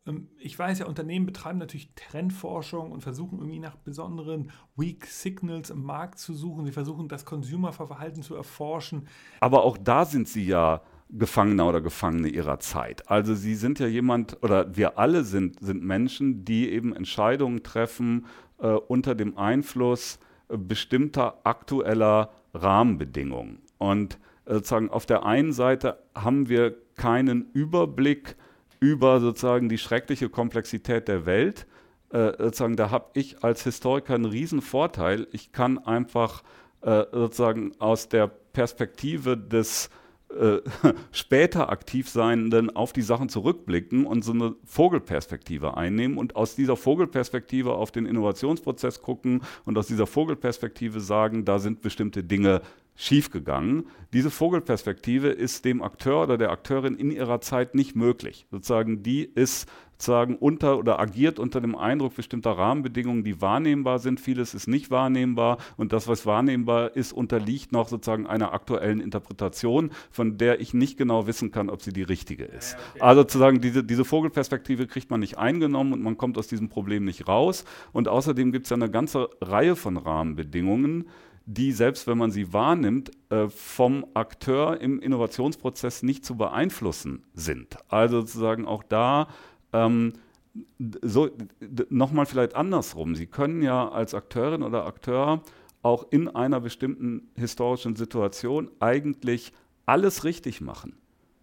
Ähm, ich weiß ja, Unternehmen betreiben natürlich Trendforschung und versuchen irgendwie nach besonderen Weak Signals im Markt zu suchen. Sie versuchen das Consumerverhalten zu erforschen. Aber auch da sind sie ja Gefangener oder Gefangene ihrer Zeit. Also sie sind ja jemand, oder wir alle sind, sind Menschen, die eben Entscheidungen treffen äh, unter dem Einfluss äh, bestimmter aktueller Rahmenbedingungen. Und äh, sozusagen auf der einen Seite haben wir keinen Überblick über sozusagen die schreckliche Komplexität der Welt. Äh, sozusagen, da habe ich als Historiker einen riesen Vorteil. Ich kann einfach äh, sozusagen aus der Perspektive des äh, später aktiv Seienden auf die Sachen zurückblicken und so eine Vogelperspektive einnehmen und aus dieser Vogelperspektive auf den Innovationsprozess gucken und aus dieser Vogelperspektive sagen, da sind bestimmte Dinge schiefgegangen. Diese Vogelperspektive ist dem Akteur oder der Akteurin in ihrer Zeit nicht möglich. Sozusagen die ist sozusagen unter oder agiert unter dem Eindruck bestimmter Rahmenbedingungen, die wahrnehmbar sind. Vieles ist nicht wahrnehmbar und das, was wahrnehmbar ist, unterliegt noch sozusagen einer aktuellen Interpretation, von der ich nicht genau wissen kann, ob sie die richtige ist. Ja, okay. Also sozusagen diese, diese Vogelperspektive kriegt man nicht eingenommen und man kommt aus diesem Problem nicht raus. Und außerdem gibt es ja eine ganze Reihe von Rahmenbedingungen, die, selbst wenn man sie wahrnimmt, äh, vom Akteur im Innovationsprozess nicht zu beeinflussen sind. Also sozusagen auch da ähm, so, nochmal vielleicht andersrum. Sie können ja als Akteurin oder Akteur auch in einer bestimmten historischen Situation eigentlich alles richtig machen.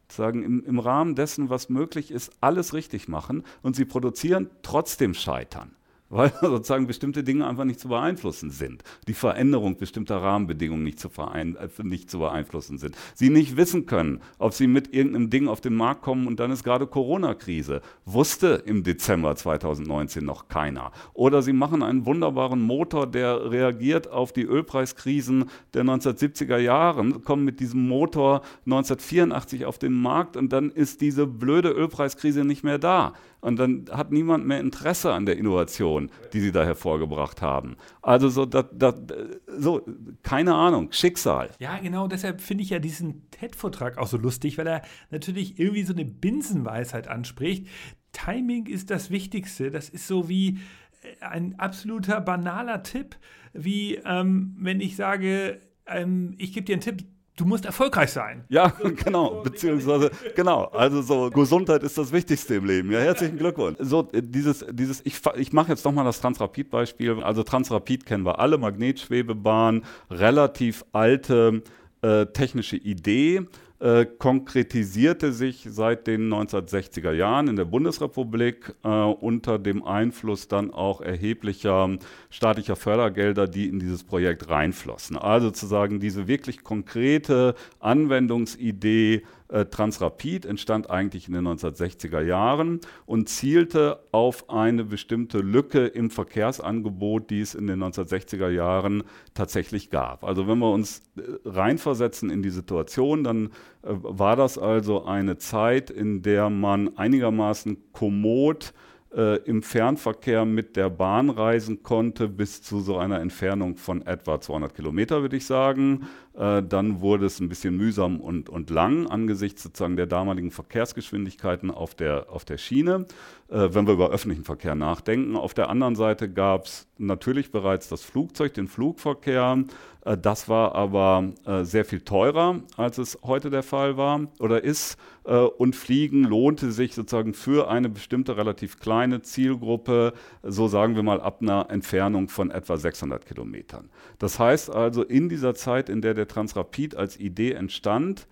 Sagen im, im Rahmen dessen, was möglich ist, alles richtig machen und sie produzieren trotzdem Scheitern weil sozusagen bestimmte Dinge einfach nicht zu beeinflussen sind. Die Veränderung bestimmter Rahmenbedingungen nicht zu, äh, nicht zu beeinflussen sind. Sie nicht wissen können, ob sie mit irgendeinem Ding auf den Markt kommen und dann ist gerade Corona-Krise. Wusste im Dezember 2019 noch keiner. Oder sie machen einen wunderbaren Motor, der reagiert auf die Ölpreiskrisen der 1970er Jahre, kommen mit diesem Motor 1984 auf den Markt und dann ist diese blöde Ölpreiskrise nicht mehr da und dann hat niemand mehr Interesse an der Innovation, die sie da hervorgebracht haben. Also so, dat, dat, so keine Ahnung, Schicksal. Ja, genau, deshalb finde ich ja diesen TED-Vortrag auch so lustig, weil er natürlich irgendwie so eine Binsenweisheit anspricht. Timing ist das Wichtigste. Das ist so wie äh, ein absoluter banaler Tipp, wie ähm, wenn ich sage, ähm, ich gebe dir einen Tipp, du musst erfolgreich sein. Ja, genau, beziehungsweise, genau, also so, Gesundheit ist das Wichtigste im Leben. Ja, herzlichen Glückwunsch. So, dieses, dieses, ich, ich mache jetzt nochmal das Transrapid-Beispiel. Also Transrapid kennen wir alle, Magnetschwebebahn, relativ alte äh, technische Idee äh, konkretisierte sich seit den 1960er Jahren in der Bundesrepublik äh, unter dem Einfluss dann auch erheblicher staatlicher Fördergelder, die in dieses Projekt reinflossen. Also sozusagen diese wirklich konkrete Anwendungsidee äh, Transrapid entstand eigentlich in den 1960er Jahren und zielte auf eine bestimmte Lücke im Verkehrsangebot, die es in den 1960er Jahren tatsächlich gab. Also wenn wir uns äh, reinversetzen in die Situation, dann äh, war das also eine Zeit, in der man einigermaßen kommod äh, im Fernverkehr mit der Bahn reisen konnte, bis zu so einer Entfernung von etwa 200 Kilometer, würde ich sagen. Äh, dann wurde es ein bisschen mühsam und, und lang angesichts sozusagen der damaligen Verkehrsgeschwindigkeiten auf der, auf der Schiene, äh, wenn wir über öffentlichen Verkehr nachdenken. Auf der anderen Seite gab es natürlich bereits das Flugzeug, den Flugverkehr. Äh, das war aber äh, sehr viel teurer, als es heute der Fall war oder ist. Äh, und Fliegen lohnte sich sozusagen für eine bestimmte relativ kleine Zielgruppe, so sagen wir mal ab einer Entfernung von etwa 600 Kilometern. Das heißt also, in dieser Zeit, in der der Transrapid als Idee entstand,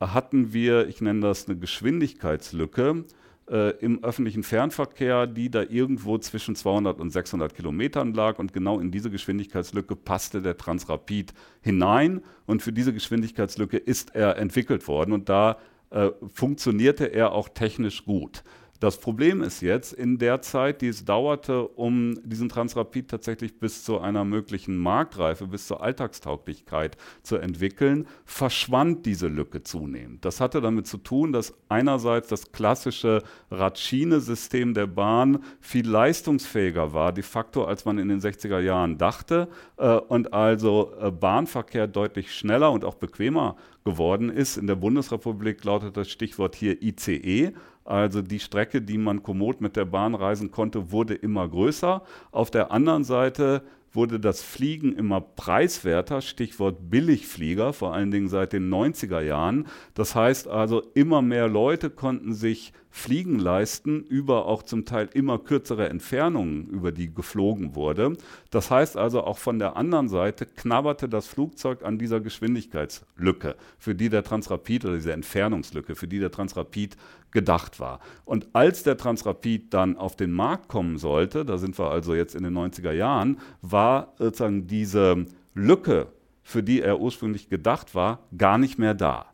hatten wir, ich nenne das eine Geschwindigkeitslücke, äh, im öffentlichen Fernverkehr, die da irgendwo zwischen 200 und 600 Kilometern lag. Und genau in diese Geschwindigkeitslücke passte der Transrapid hinein. Und für diese Geschwindigkeitslücke ist er entwickelt worden. Und da äh, funktionierte er auch technisch gut. Das Problem ist jetzt, in der Zeit, die es dauerte, um diesen Transrapid tatsächlich bis zu einer möglichen Marktreife, bis zur Alltagstauglichkeit zu entwickeln, verschwand diese Lücke zunehmend. Das hatte damit zu tun, dass einerseits das klassische Radschiene-System der Bahn viel leistungsfähiger war, de facto, als man in den 60er Jahren dachte, äh, und also äh, Bahnverkehr deutlich schneller und auch bequemer geworden ist. In der Bundesrepublik lautet das Stichwort hier ICE. Also die Strecke, die man kommod mit der Bahn reisen konnte, wurde immer größer. Auf der anderen Seite wurde das Fliegen immer preiswerter, Stichwort Billigflieger, vor allen Dingen seit den 90er Jahren. Das heißt also, immer mehr Leute konnten sich Fliegen leisten über auch zum Teil immer kürzere Entfernungen, über die geflogen wurde. Das heißt also, auch von der anderen Seite knabberte das Flugzeug an dieser Geschwindigkeitslücke, für die der Transrapid oder diese Entfernungslücke, für die der Transrapid gedacht war. Und als der Transrapid dann auf den Markt kommen sollte, da sind wir also jetzt in den 90er Jahren, war sozusagen diese Lücke, für die er ursprünglich gedacht war, gar nicht mehr da.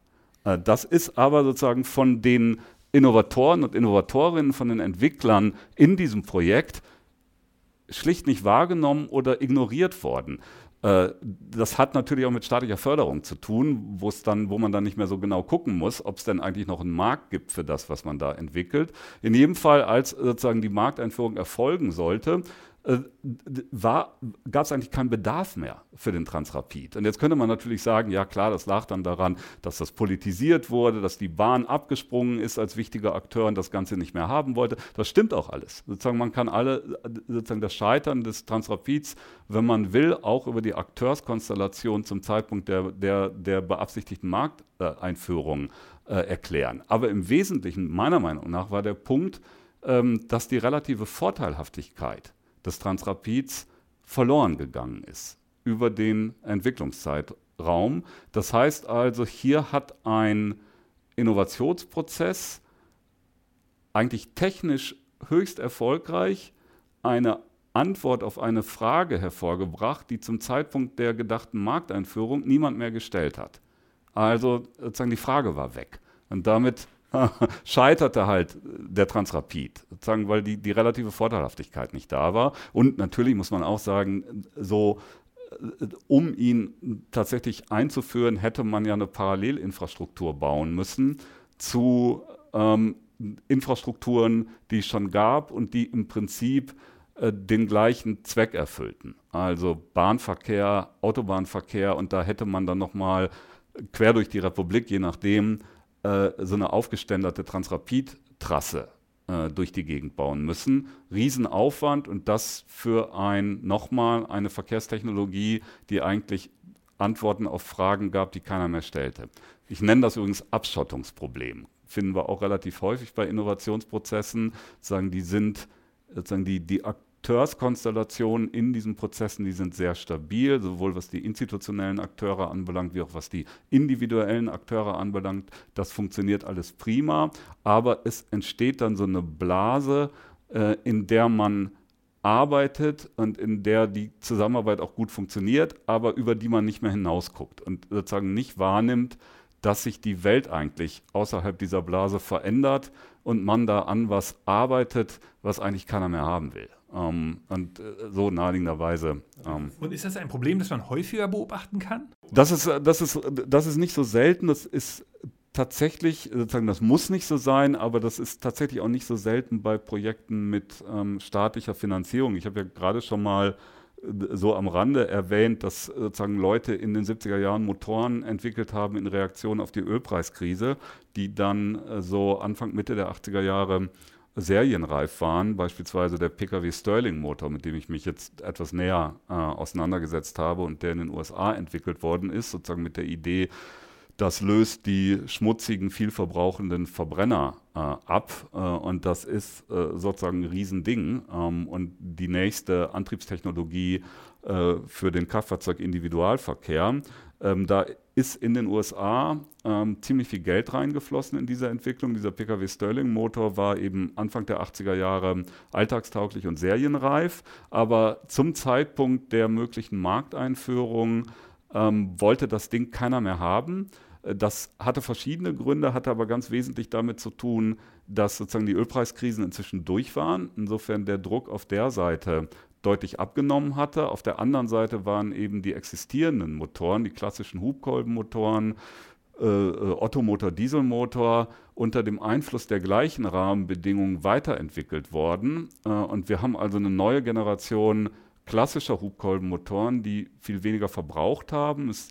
Äh, das ist aber sozusagen von den Innovatoren und Innovatorinnen, von den Entwicklern in diesem Projekt schlicht nicht wahrgenommen oder ignoriert worden. Äh, das hat natürlich auch mit staatlicher Förderung zu tun, wo es dann, wo man dann nicht mehr so genau gucken muss, ob es denn eigentlich noch einen Markt gibt für das, was man da entwickelt. In jedem Fall, als sozusagen die Markteinführung erfolgen sollte, gab es eigentlich keinen Bedarf mehr für den Transrapid. Und jetzt könnte man natürlich sagen, ja klar, das lag dann daran, dass das politisiert wurde, dass die Bahn abgesprungen ist als wichtiger Akteur und das Ganze nicht mehr haben wollte. Das stimmt auch alles. Sozusagen man kann alle, sozusagen das Scheitern des Transrapids, wenn man will, auch über die Akteurskonstellation zum Zeitpunkt der, der, der beabsichtigten Markteinführung äh, erklären. Aber im Wesentlichen, meiner Meinung nach, war der Punkt, ähm, dass die relative Vorteilhaftigkeit des Transrapids verloren gegangen ist über den Entwicklungszeitraum. Das heißt also, hier hat ein Innovationsprozess eigentlich technisch höchst erfolgreich eine Antwort auf eine Frage hervorgebracht, die zum Zeitpunkt der gedachten Markteinführung niemand mehr gestellt hat. Also sozusagen die Frage war weg. Und damit scheiterte halt der Transrapid, sozusagen, weil die, die relative Vorteilhaftigkeit nicht da war. Und natürlich muss man auch sagen, so äh, um ihn tatsächlich einzuführen, hätte man ja eine Parallelinfrastruktur bauen müssen zu ähm, Infrastrukturen, die es schon gab und die im Prinzip äh, den gleichen Zweck erfüllten. Also Bahnverkehr, Autobahnverkehr und da hätte man dann nochmal quer durch die Republik, je nachdem, äh, so eine aufgeständerte Transrapid-Trasse äh, durch die Gegend bauen müssen. Riesenaufwand und das für ein nochmal eine Verkehrstechnologie, die eigentlich Antworten auf Fragen gab, die keiner mehr stellte. Ich nenne das übrigens Abschottungsproblem. Finden wir auch relativ häufig bei Innovationsprozessen. Sagen, die sind sozusagen die, die Akteurskonstellationen in diesen Prozessen, die sind sehr stabil, sowohl was die institutionellen Akteure anbelangt, wie auch was die individuellen Akteure anbelangt. Das funktioniert alles prima, aber es entsteht dann so eine Blase, äh, in der man arbeitet und in der die Zusammenarbeit auch gut funktioniert, aber über die man nicht mehr hinausguckt und sozusagen nicht wahrnimmt, dass sich die Welt eigentlich außerhalb dieser Blase verändert und man da an was arbeitet, was eigentlich keiner mehr haben will. Ähm, und äh, so naheliegenderweise. Ähm, und ist das ein Problem, das man häufiger beobachten kann? Das ist, das ist, das ist nicht so selten. Das ist tatsächlich, sozusagen, das muss nicht so sein, aber das ist tatsächlich auch nicht so selten bei Projekten mit ähm, staatlicher Finanzierung. Ich habe ja gerade schon mal äh, so am Rande erwähnt, dass sozusagen Leute in den 70er Jahren Motoren entwickelt haben in Reaktion auf die Ölpreiskrise, die dann äh, so Anfang, Mitte der 80er Jahre serienreif waren, beispielsweise der Pkw Sterling Motor, mit dem ich mich jetzt etwas näher äh, auseinandergesetzt habe und der in den USA entwickelt worden ist, sozusagen mit der Idee, das löst die schmutzigen, vielverbrauchenden Verbrenner äh, ab äh, und das ist äh, sozusagen ein Riesending ähm, und die nächste Antriebstechnologie äh, für den Kraftfahrzeug-Individualverkehr. Ähm, da ist in den USA ähm, ziemlich viel Geld reingeflossen in diese Entwicklung. Dieser Pkw Sterling Motor war eben Anfang der 80er Jahre alltagstauglich und serienreif, aber zum Zeitpunkt der möglichen Markteinführung ähm, wollte das Ding keiner mehr haben. Äh, das hatte verschiedene Gründe, hatte aber ganz wesentlich damit zu tun, dass sozusagen die Ölpreiskrisen inzwischen durch waren. Insofern der Druck auf der Seite deutlich abgenommen hatte. Auf der anderen Seite waren eben die existierenden Motoren, die klassischen Hubkolbenmotoren, äh, äh Ottomotor, Dieselmotor unter dem Einfluss der gleichen Rahmenbedingungen weiterentwickelt worden. Äh, und wir haben also eine neue Generation klassischer Hubkolbenmotoren, die viel weniger verbraucht haben. Es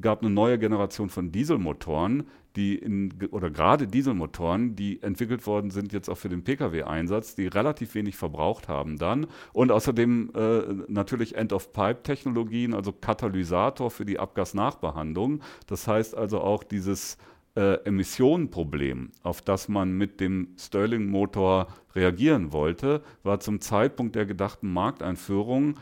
gab eine neue Generation von Dieselmotoren, die in, oder gerade Dieselmotoren, die entwickelt worden sind jetzt auch für den Pkw-Einsatz, die relativ wenig verbraucht haben dann. Und außerdem äh, natürlich End-of-Pipe-Technologien, also Katalysator für die Abgasnachbehandlung. Das heißt also auch dieses äh, Emissionenproblem, auf das man mit dem Stirling-Motor reagieren wollte, war zum Zeitpunkt der gedachten Markteinführung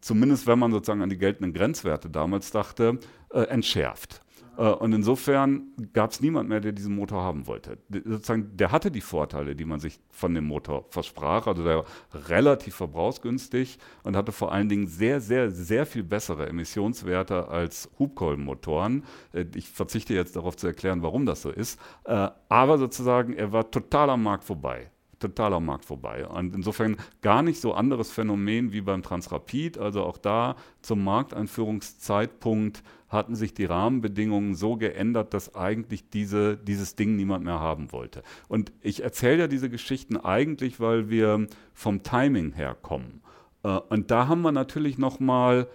zumindest wenn man sozusagen an die geltenden Grenzwerte damals dachte, äh, entschärft. Äh, und insofern gab es niemand mehr, der diesen Motor haben wollte. Sozusagen, der hatte die Vorteile, die man sich von dem Motor versprach. Also der war relativ verbrauchsgünstig und hatte vor allen Dingen sehr, sehr, sehr viel bessere Emissionswerte als Hubkolbenmotoren. Äh, ich verzichte jetzt darauf zu erklären, warum das so ist. Äh, aber sozusagen, er war total am Markt vorbei total am Markt vorbei. Und insofern gar nicht so anderes Phänomen wie beim Transrapid. Also auch da zum Markteinführungszeitpunkt hatten sich die Rahmenbedingungen so geändert, dass eigentlich diese, dieses Ding niemand mehr haben wollte. Und ich erzähle ja diese Geschichten eigentlich, weil wir vom Timing herkommen. Äh, und da haben wir natürlich nochmal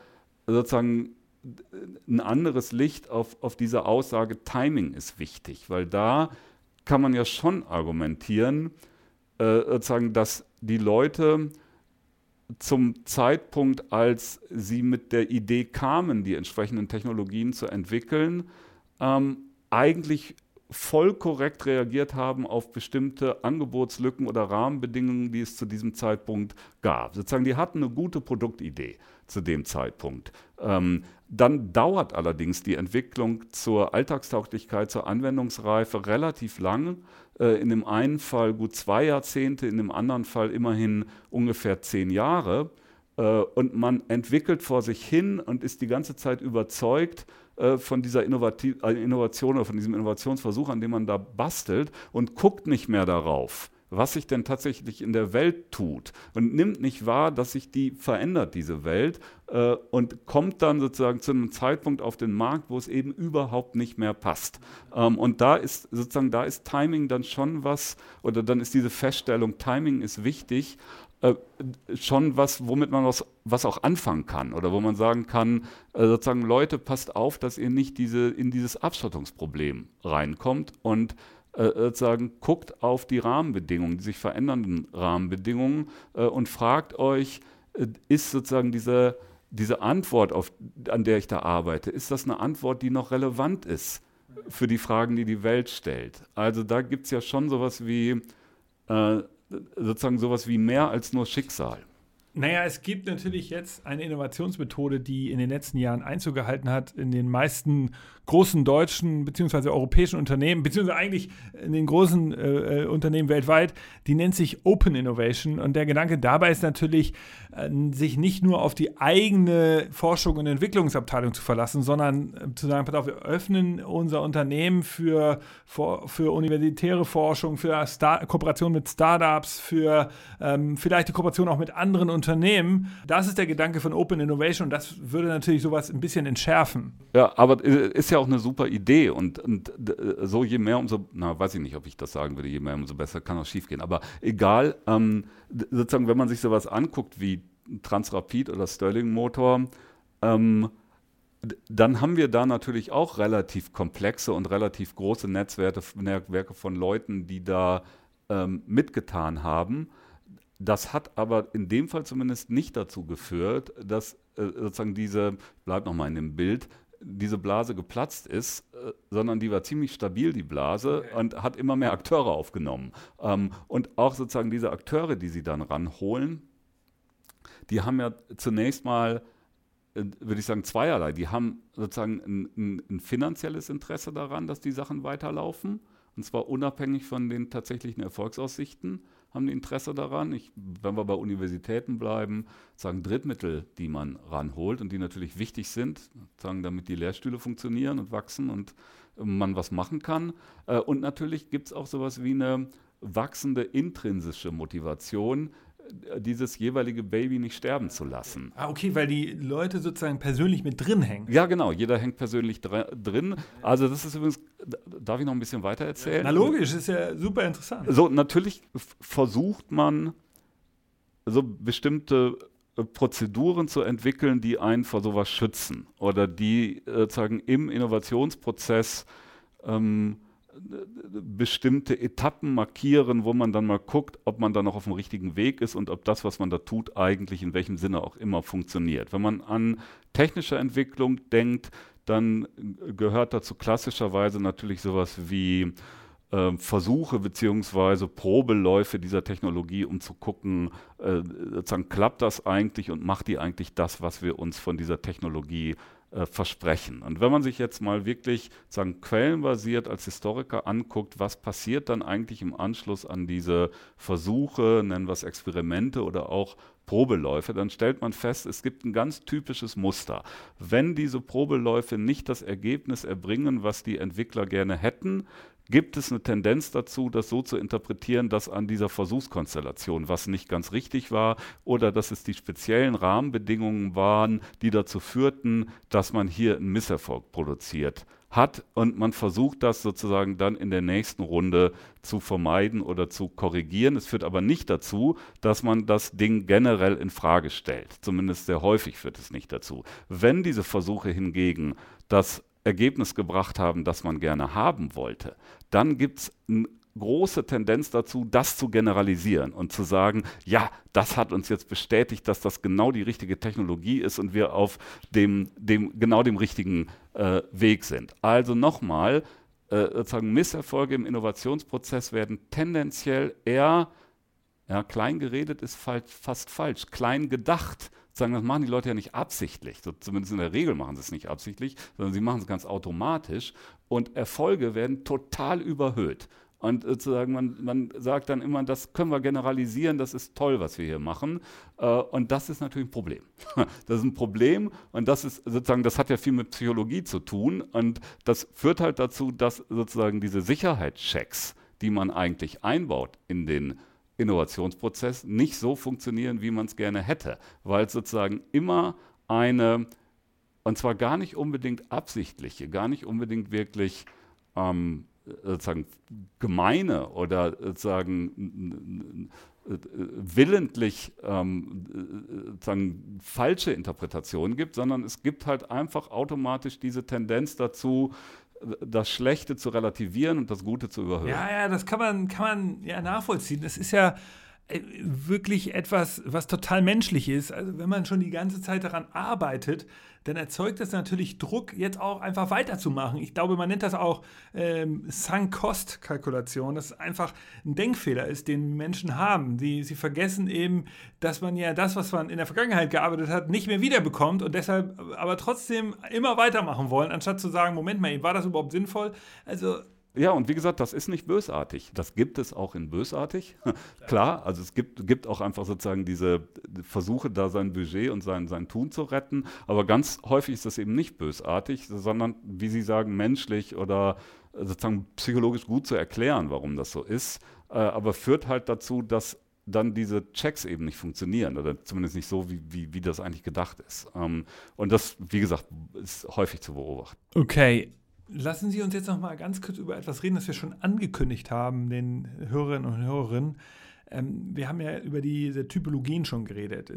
sozusagen ein anderes Licht auf, auf diese Aussage, Timing ist wichtig, weil da kann man ja schon argumentieren, äh, sozusagen, dass die Leute zum Zeitpunkt, als sie mit der Idee kamen, die entsprechenden Technologien zu entwickeln, ähm, eigentlich voll korrekt reagiert haben auf bestimmte Angebotslücken oder Rahmenbedingungen, die es zu diesem Zeitpunkt gab. Sozusagen, die hatten eine gute Produktidee zu dem Zeitpunkt. Ähm, dann dauert allerdings die Entwicklung zur Alltagstauglichkeit, zur Anwendungsreife relativ lang. Äh, in dem einen Fall gut zwei Jahrzehnte, in dem anderen Fall immerhin ungefähr zehn Jahre. Äh, und man entwickelt vor sich hin und ist die ganze Zeit überzeugt, äh, von dieser Innovativ Innovation oder von diesem Innovationsversuch, an dem man da bastelt und guckt nicht mehr darauf, was sich denn tatsächlich in der Welt tut und nimmt nicht wahr, dass sich die verändert, diese Welt, äh, und kommt dann sozusagen zu einem Zeitpunkt auf den Markt, wo es eben überhaupt nicht mehr passt. Ähm, und da ist sozusagen, da ist Timing dann schon was, oder dann ist diese Feststellung, Timing ist wichtig, äh, schon was, womit man was, was auch anfangen kann oder wo man sagen kann, äh, sozusagen Leute, passt auf, dass ihr nicht diese, in dieses Abschottungsproblem reinkommt und äh, sozusagen guckt auf die Rahmenbedingungen, die sich verändernden Rahmenbedingungen äh, und fragt euch, äh, ist sozusagen diese, diese Antwort, auf, an der ich da arbeite, ist das eine Antwort, die noch relevant ist für die Fragen, die die Welt stellt? Also da gibt es ja schon sowas wie, äh, sozusagen sowas wie mehr als nur Schicksal. Naja, es gibt natürlich jetzt eine Innovationsmethode, die in den letzten Jahren Einzug gehalten hat in den meisten großen deutschen bzw. europäischen Unternehmen, beziehungsweise eigentlich in den großen äh, äh, Unternehmen weltweit, die nennt sich Open Innovation. Und der Gedanke dabei ist natürlich, äh, sich nicht nur auf die eigene Forschung und Entwicklungsabteilung zu verlassen, sondern äh, zu sagen, pass auf, wir öffnen unser Unternehmen für, für, für universitäre Forschung, für Star Kooperation mit Startups, für ähm, vielleicht die Kooperation auch mit anderen Unternehmen. Das ist der Gedanke von Open Innovation und das würde natürlich sowas ein bisschen entschärfen. Ja, aber ist ja ja auch eine super Idee und, und so je mehr, umso, na, weiß ich nicht, ob ich das sagen würde, je mehr, umso besser kann auch schief gehen. Aber egal, ähm, sozusagen, wenn man sich sowas anguckt wie Transrapid oder Sterling Motor, ähm, dann haben wir da natürlich auch relativ komplexe und relativ große Netzwerke, Netzwerke von Leuten, die da ähm, mitgetan haben. Das hat aber in dem Fall zumindest nicht dazu geführt, dass äh, sozusagen diese, bleib nochmal in dem Bild, diese Blase geplatzt ist, äh, sondern die war ziemlich stabil, die Blase, okay. und hat immer mehr Akteure aufgenommen. Ähm, und auch sozusagen diese Akteure, die sie dann ranholen, die haben ja zunächst mal, äh, würde ich sagen, zweierlei. Die haben sozusagen ein, ein, ein, finanzielles Interesse daran, dass die Sachen weiterlaufen, und zwar unabhängig von den tatsächlichen Erfolgsaussichten haben Interesse daran. Ich, wenn wir bei Universitäten bleiben, sagen Drittmittel, die man ranholt und die natürlich wichtig sind, sagen, damit die Lehrstühle funktionieren und wachsen und man was machen kann. Äh, und natürlich gibt es auch sowas wie eine wachsende intrinsische Motivation, dieses jeweilige Baby nicht sterben zu lassen. Ah, okay, weil die Leute sozusagen persönlich mit drin hängen. Ja, genau, jeder hängt persönlich drin. Also das ist übrigens, darf ich noch ein bisschen weiter erzählen? Na logisch, ist ja super interessant. So, natürlich versucht man so bestimmte äh, Prozeduren zu entwickeln, die einen vor sowas schützen oder die äh, sozusagen im Innovationsprozess ähm, bestimmte Etappen markieren, wo man dann mal guckt, ob man da noch auf dem richtigen Weg ist und ob das, was man da tut, eigentlich in welchem Sinne auch immer funktioniert. Wenn man an technische Entwicklung denkt, dann gehört dazu klassischerweise natürlich sowas wie äh, Versuche bzw. Probeläufe dieser Technologie, um zu gucken, äh, sozusagen klappt das eigentlich und macht die eigentlich das, was wir uns von dieser Technologie äh, versprechen. Und wenn man sich jetzt mal wirklich sagen, quellenbasiert als Historiker anguckt, was passiert dann eigentlich im Anschluss an diese Versuche, nennen wir es Experimente oder auch Probeläufe, dann stellt man fest, es gibt ein ganz typisches Muster. Wenn diese Probeläufe nicht das Ergebnis erbringen, was die Entwickler gerne hätten, gibt es eine Tendenz dazu, das so zu interpretieren, dass an dieser Versuchskonstellation was nicht ganz richtig war oder dass es die speziellen Rahmenbedingungen waren, die dazu führten, dass man hier einen Misserfolg produziert hat und man versucht das sozusagen dann in der nächsten Runde zu vermeiden oder zu korrigieren. Es führt aber nicht dazu, dass man das Ding generell in Frage stellt. Zumindest sehr häufig führt es nicht dazu. Wenn diese Versuche hingegen das Ergebnis gebracht haben, das man gerne haben wollte, dann gibt es eine große Tendenz dazu, das zu generalisieren und zu sagen, ja, das hat uns jetzt bestätigt, dass das genau die richtige Technologie ist und wir auf dem, dem genau dem richtigen äh, Weg sind. Also nochmal, äh, sozusagen Misserfolge im Innovationsprozess werden tendenziell eher, ja, klein geredet ist fast falsch, klein gedacht sagen, das machen die Leute ja nicht absichtlich. So, zumindest in der Regel machen sie es nicht absichtlich, sondern sie machen es ganz automatisch. Und Erfolge werden total überhöht. Und sozusagen, man, man sagt dann immer, das können wir generalisieren, das ist toll, was wir hier machen. Äh, und das ist natürlich ein Problem. Das ist ein Problem und das ist sozusagen, das hat ja viel mit Psychologie zu tun. Und das führt halt dazu, dass sozusagen diese Sicherheitschecks, die man eigentlich einbaut in den Innovationsprozess nicht so funktionieren, wie man es gerne hätte, weil es sozusagen immer eine, und zwar gar nicht unbedingt absichtliche, gar nicht unbedingt wirklich ähm, sozusagen gemeine oder sozusagen willentlich ähm, sozusagen falsche Interpretationen gibt, sondern es gibt halt einfach automatisch diese Tendenz dazu, das Schlechte zu relativieren und das Gute zu überhöhen. Ja, ja, das kann man, kann man ja nachvollziehen. Das ist ja wirklich etwas, was total menschlich ist. Also wenn man schon die ganze Zeit daran arbeitet, dann erzeugt das natürlich Druck, jetzt auch einfach weiterzumachen. Ich glaube, man nennt das auch ähm, Sunk-Cost-Kalkulation, dass es einfach ein Denkfehler ist, den Menschen haben. Sie, sie vergessen eben, dass man ja das, was man in der Vergangenheit gearbeitet hat, nicht mehr wiederbekommt und deshalb aber trotzdem immer weitermachen wollen, anstatt zu sagen, Moment mal, war das überhaupt sinnvoll? Also ja, und wie gesagt, das ist nicht bösartig. Das gibt es auch in bösartig. Klar, also es gibt, gibt auch einfach sozusagen diese Versuche, da sein Budget und sein, sein Tun zu retten. Aber ganz häufig ist das eben nicht bösartig, sondern, wie Sie sagen, menschlich oder sozusagen psychologisch gut zu erklären, warum das so ist. Äh, aber führt halt dazu, dass dann diese Checks eben nicht funktionieren oder zumindest nicht so, wie, wie, wie das eigentlich gedacht ist. Ähm, und das, wie gesagt, ist häufig zu beobachten. Okay, Lassen Sie uns jetzt noch mal ganz kurz über etwas reden, das wir schon angekündigt haben, den Hörerinnen und Hörerinnen. Ähm, wir haben ja über diese Typologien schon geredet.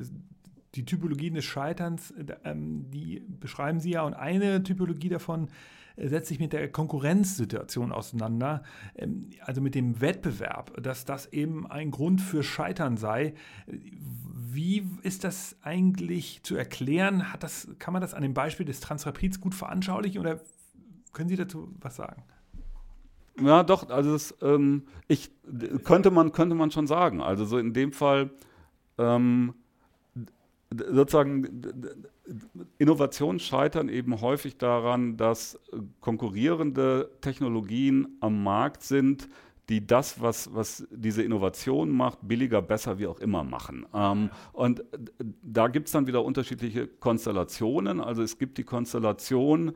Die Typologien des Scheiterns, ähm, die beschreiben Sie ja, und eine Typologie davon äh, setzt sich mit der Konkurrenzsituation auseinander, ähm, also mit dem Wettbewerb, dass das eben ein Grund für Scheitern sei. Wie ist das eigentlich zu erklären? Hat das, kann man das an dem Beispiel des Transrapids gut veranschaulichen oder können Sie dazu was sagen? Ja, doch, also das, ähm, ich, könnte, man, könnte man schon sagen. Also so in dem Fall ähm, sozusagen Innovationen scheitern eben häufig daran, dass konkurrierende Technologien am Markt sind, die das, was, was diese Innovation macht, billiger, besser, wie auch immer machen. Ähm, und da gibt es dann wieder unterschiedliche Konstellationen. Also es gibt die Konstellation,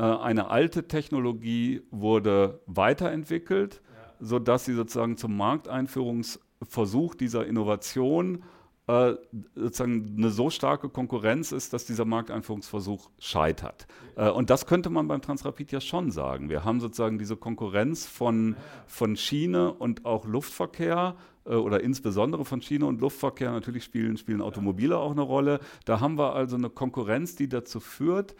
eine alte Technologie wurde weiterentwickelt, ja. sodass sie sozusagen zum Markteinführungsversuch dieser Innovation äh, sozusagen eine so starke Konkurrenz ist, dass dieser Markteinführungsversuch scheitert. Äh, und das könnte man beim Transrapid ja schon sagen. Wir haben sozusagen diese Konkurrenz von, von Schiene und auch Luftverkehr äh, oder insbesondere von Schiene und Luftverkehr. Natürlich spielen, spielen Automobile auch eine Rolle. Da haben wir also eine Konkurrenz, die dazu führt,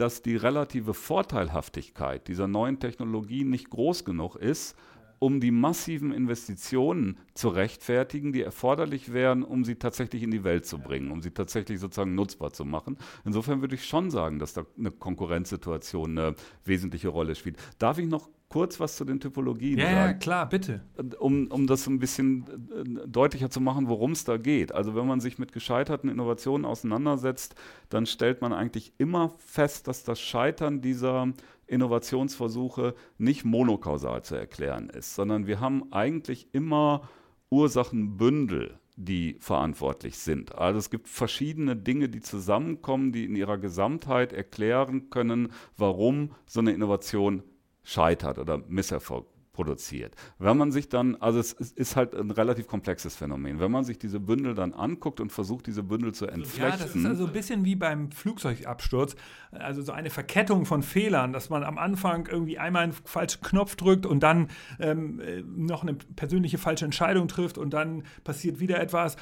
dass die relative Vorteilhaftigkeit dieser neuen Technologie nicht groß genug ist, um die massiven Investitionen zu rechtfertigen, die erforderlich wären, um sie tatsächlich in die Welt zu bringen, um sie tatsächlich sozusagen nutzbar zu machen. Insofern würde ich schon sagen, dass da eine Konkurrenzsituation eine wesentliche Rolle spielt. Darf ich noch kurz was zu den Typologien ja, sagen? Ja, klar, bitte. Um, um das ein bisschen äh, deutlicher zu machen, worum es da geht. Also wenn man sich mit gescheiterten Innovationen auseinandersetzt, dann stellt man eigentlich immer fest, dass das Scheitern dieser Innovationsversuche nicht monokausal zu erklären ist, sondern wir haben eigentlich immer Ursachenbündel, die verantwortlich sind. Also es gibt verschiedene Dinge, die zusammenkommen, die in ihrer Gesamtheit erklären können, warum so eine Innovation scheitert oder Misserfolg produziert. Wenn man sich dann, also es ist halt ein relativ komplexes Phänomen, wenn man sich diese Bündel dann anguckt und versucht, diese Bündel zu entflechten. Ja, das ist also ein bisschen wie beim Flugzeugabsturz, also so eine Verkettung von Fehlern, dass man am Anfang irgendwie einmal einen falschen Knopf drückt und dann ähm, äh, noch eine persönliche falsche Entscheidung trifft und dann passiert wieder etwas.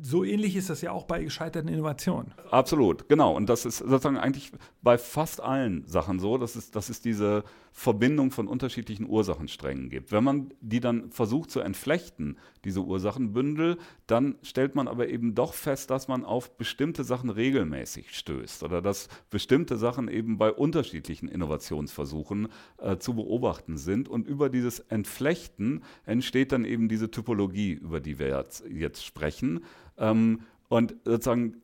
So ähnlich ist das ja auch bei gescheiterten Innovationen. Absolut, genau. Und das ist sozusagen eigentlich bei fast allen Sachen so, dass es, das ist diese Verbindung von unterschiedlichen Ursachensträngen gibt. Wenn man die dann versucht zu entflechten, diese Ursachenbündel, dann stellt man aber eben doch fest, dass man auf bestimmte Sachen regelmäßig stößt oder dass bestimmte Sachen eben bei unterschiedlichen Innovationsversuchen äh, zu beobachten sind. Und über dieses Entflechten entsteht dann eben diese Typologie, über die wir jetzt, jetzt sprechen. Ähm, und sozusagen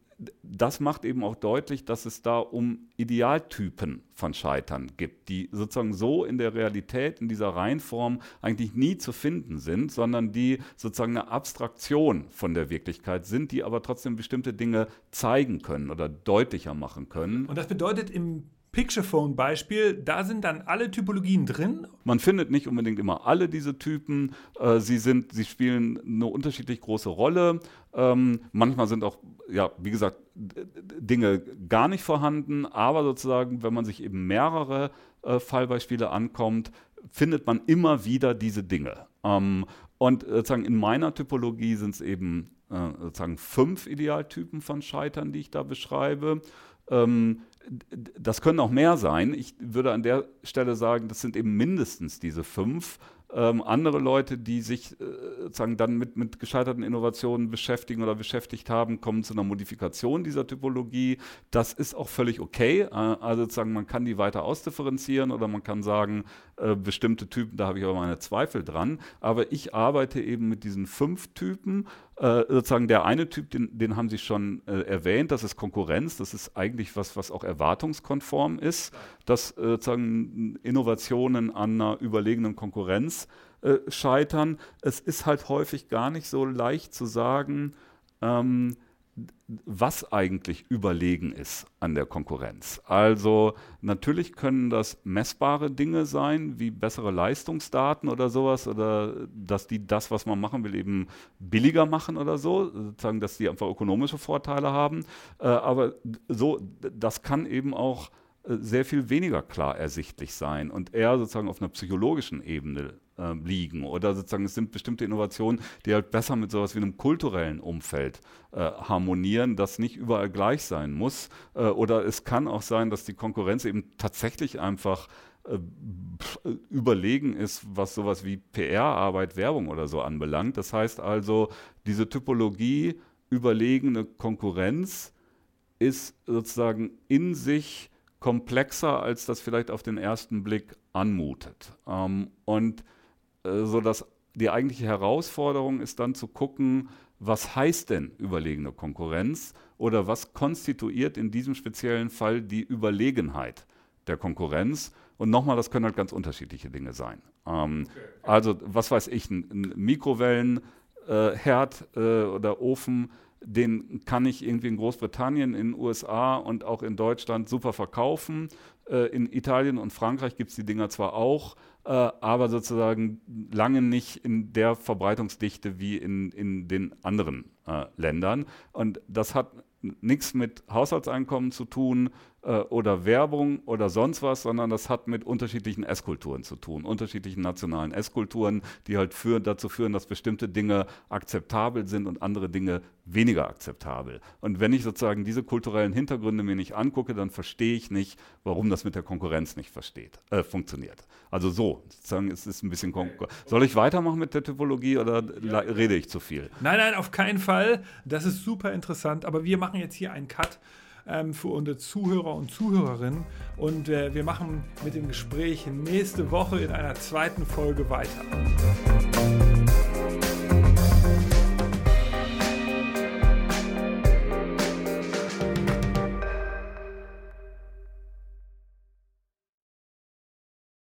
das macht eben auch deutlich, dass es da um Idealtypen von Scheitern gibt, die sozusagen so in der Realität, in dieser Reihenform eigentlich nie zu finden sind, sondern die sozusagen eine Abstraktion von der Wirklichkeit sind, die aber trotzdem bestimmte Dinge zeigen können oder deutlicher machen können. Und das bedeutet im Picturephone-Beispiel, da sind dann alle Typologien drin. Man findet nicht unbedingt immer alle diese Typen. Äh, sie, sind, sie spielen eine unterschiedlich große Rolle. Ähm, manchmal sind auch, ja, wie gesagt, Dinge gar nicht vorhanden. Aber sozusagen, wenn man sich eben mehrere äh, Fallbeispiele ankommt, findet man immer wieder diese Dinge. Ähm, und sozusagen in meiner Typologie sind es eben äh, sozusagen fünf Idealtypen von Scheitern, die ich da beschreibe. Ähm, das können auch mehr sein. Ich würde an der Stelle sagen, das sind eben mindestens diese fünf. Ähm, andere Leute, die sich äh, sozusagen dann mit, mit gescheiterten Innovationen beschäftigen oder beschäftigt haben, kommen zu einer Modifikation dieser Typologie. Das ist auch völlig okay. Äh, also sozusagen, man kann die weiter ausdifferenzieren oder man kann sagen, äh, bestimmte Typen, da habe ich aber meine Zweifel dran. Aber ich arbeite eben mit diesen fünf Typen. Äh, sozusagen der eine Typ, den, den haben Sie schon äh, erwähnt, das ist Konkurrenz. Das ist eigentlich was, was auch erwartungskonform ist, dass äh, sozusagen Innovationen an einer überlegenen Konkurrenz äh, scheitern. Es ist halt häufig gar nicht so leicht zu sagen, ähm, was eigentlich überlegen ist an der Konkurrenz. Also natürlich können das messbare Dinge sein, wie bessere Leistungsdaten oder sowas, oder dass die das, was man machen will, eben billiger machen oder so, sozusagen, dass die einfach ökonomische Vorteile haben. Äh, aber so, das kann eben auch äh, sehr viel weniger klar ersichtlich sein und eher sozusagen auf einer psychologischen Ebene äh, liegen. Oder sozusagen es sind bestimmte Innovationen, die halt besser mit sowas wie einem kulturellen Umfeld äh, harmonieren, das nicht überall gleich sein muss. Äh, oder es kann auch sein, dass die Konkurrenz eben tatsächlich einfach äh, überlegen ist, was sowas wie PR-Arbeit, Werbung oder so anbelangt. Das heißt also, diese Typologie überlegene Konkurrenz ist sozusagen in sich komplexer, als das vielleicht auf den ersten Blick anmutet. Ähm, und so dass die eigentliche Herausforderung ist dann zu gucken, was heißt denn überlegene Konkurrenz oder was konstituiert in diesem speziellen Fall die Überlegenheit der Konkurrenz Und nochmal, das können halt ganz unterschiedliche Dinge sein. Ähm, okay. Also, was weiß ich, ein, ein Mikrowellenherd äh, äh, oder Ofen, den kann ich irgendwie in Großbritannien, in den USA und auch in Deutschland super verkaufen. Äh, in Italien und Frankreich gibt es die Dinger zwar auch, äh, aber sozusagen lange nicht in der Verbreitungsdichte wie in, in den anderen äh, Ländern. Und das hat nichts mit Haushaltseinkommen zu tun äh, oder Werbung oder sonst was, sondern das hat mit unterschiedlichen Esskulturen zu tun, unterschiedlichen nationalen Esskulturen, die halt für, dazu führen, dass bestimmte Dinge akzeptabel sind und andere Dinge weniger akzeptabel. Und wenn ich sozusagen diese kulturellen Hintergründe mir nicht angucke, dann verstehe ich nicht, warum das mit der Konkurrenz nicht versteht, äh, funktioniert. Also so, sozusagen es ist ein bisschen Konkur Soll ich weitermachen mit der Typologie oder ja. rede ich zu viel? Nein, nein, auf keinen Fall. Das ist super interessant, aber wir machen jetzt hier einen Cut ähm, für unsere Zuhörer und Zuhörerinnen. Und äh, wir machen mit dem Gespräch nächste Woche in einer zweiten Folge weiter.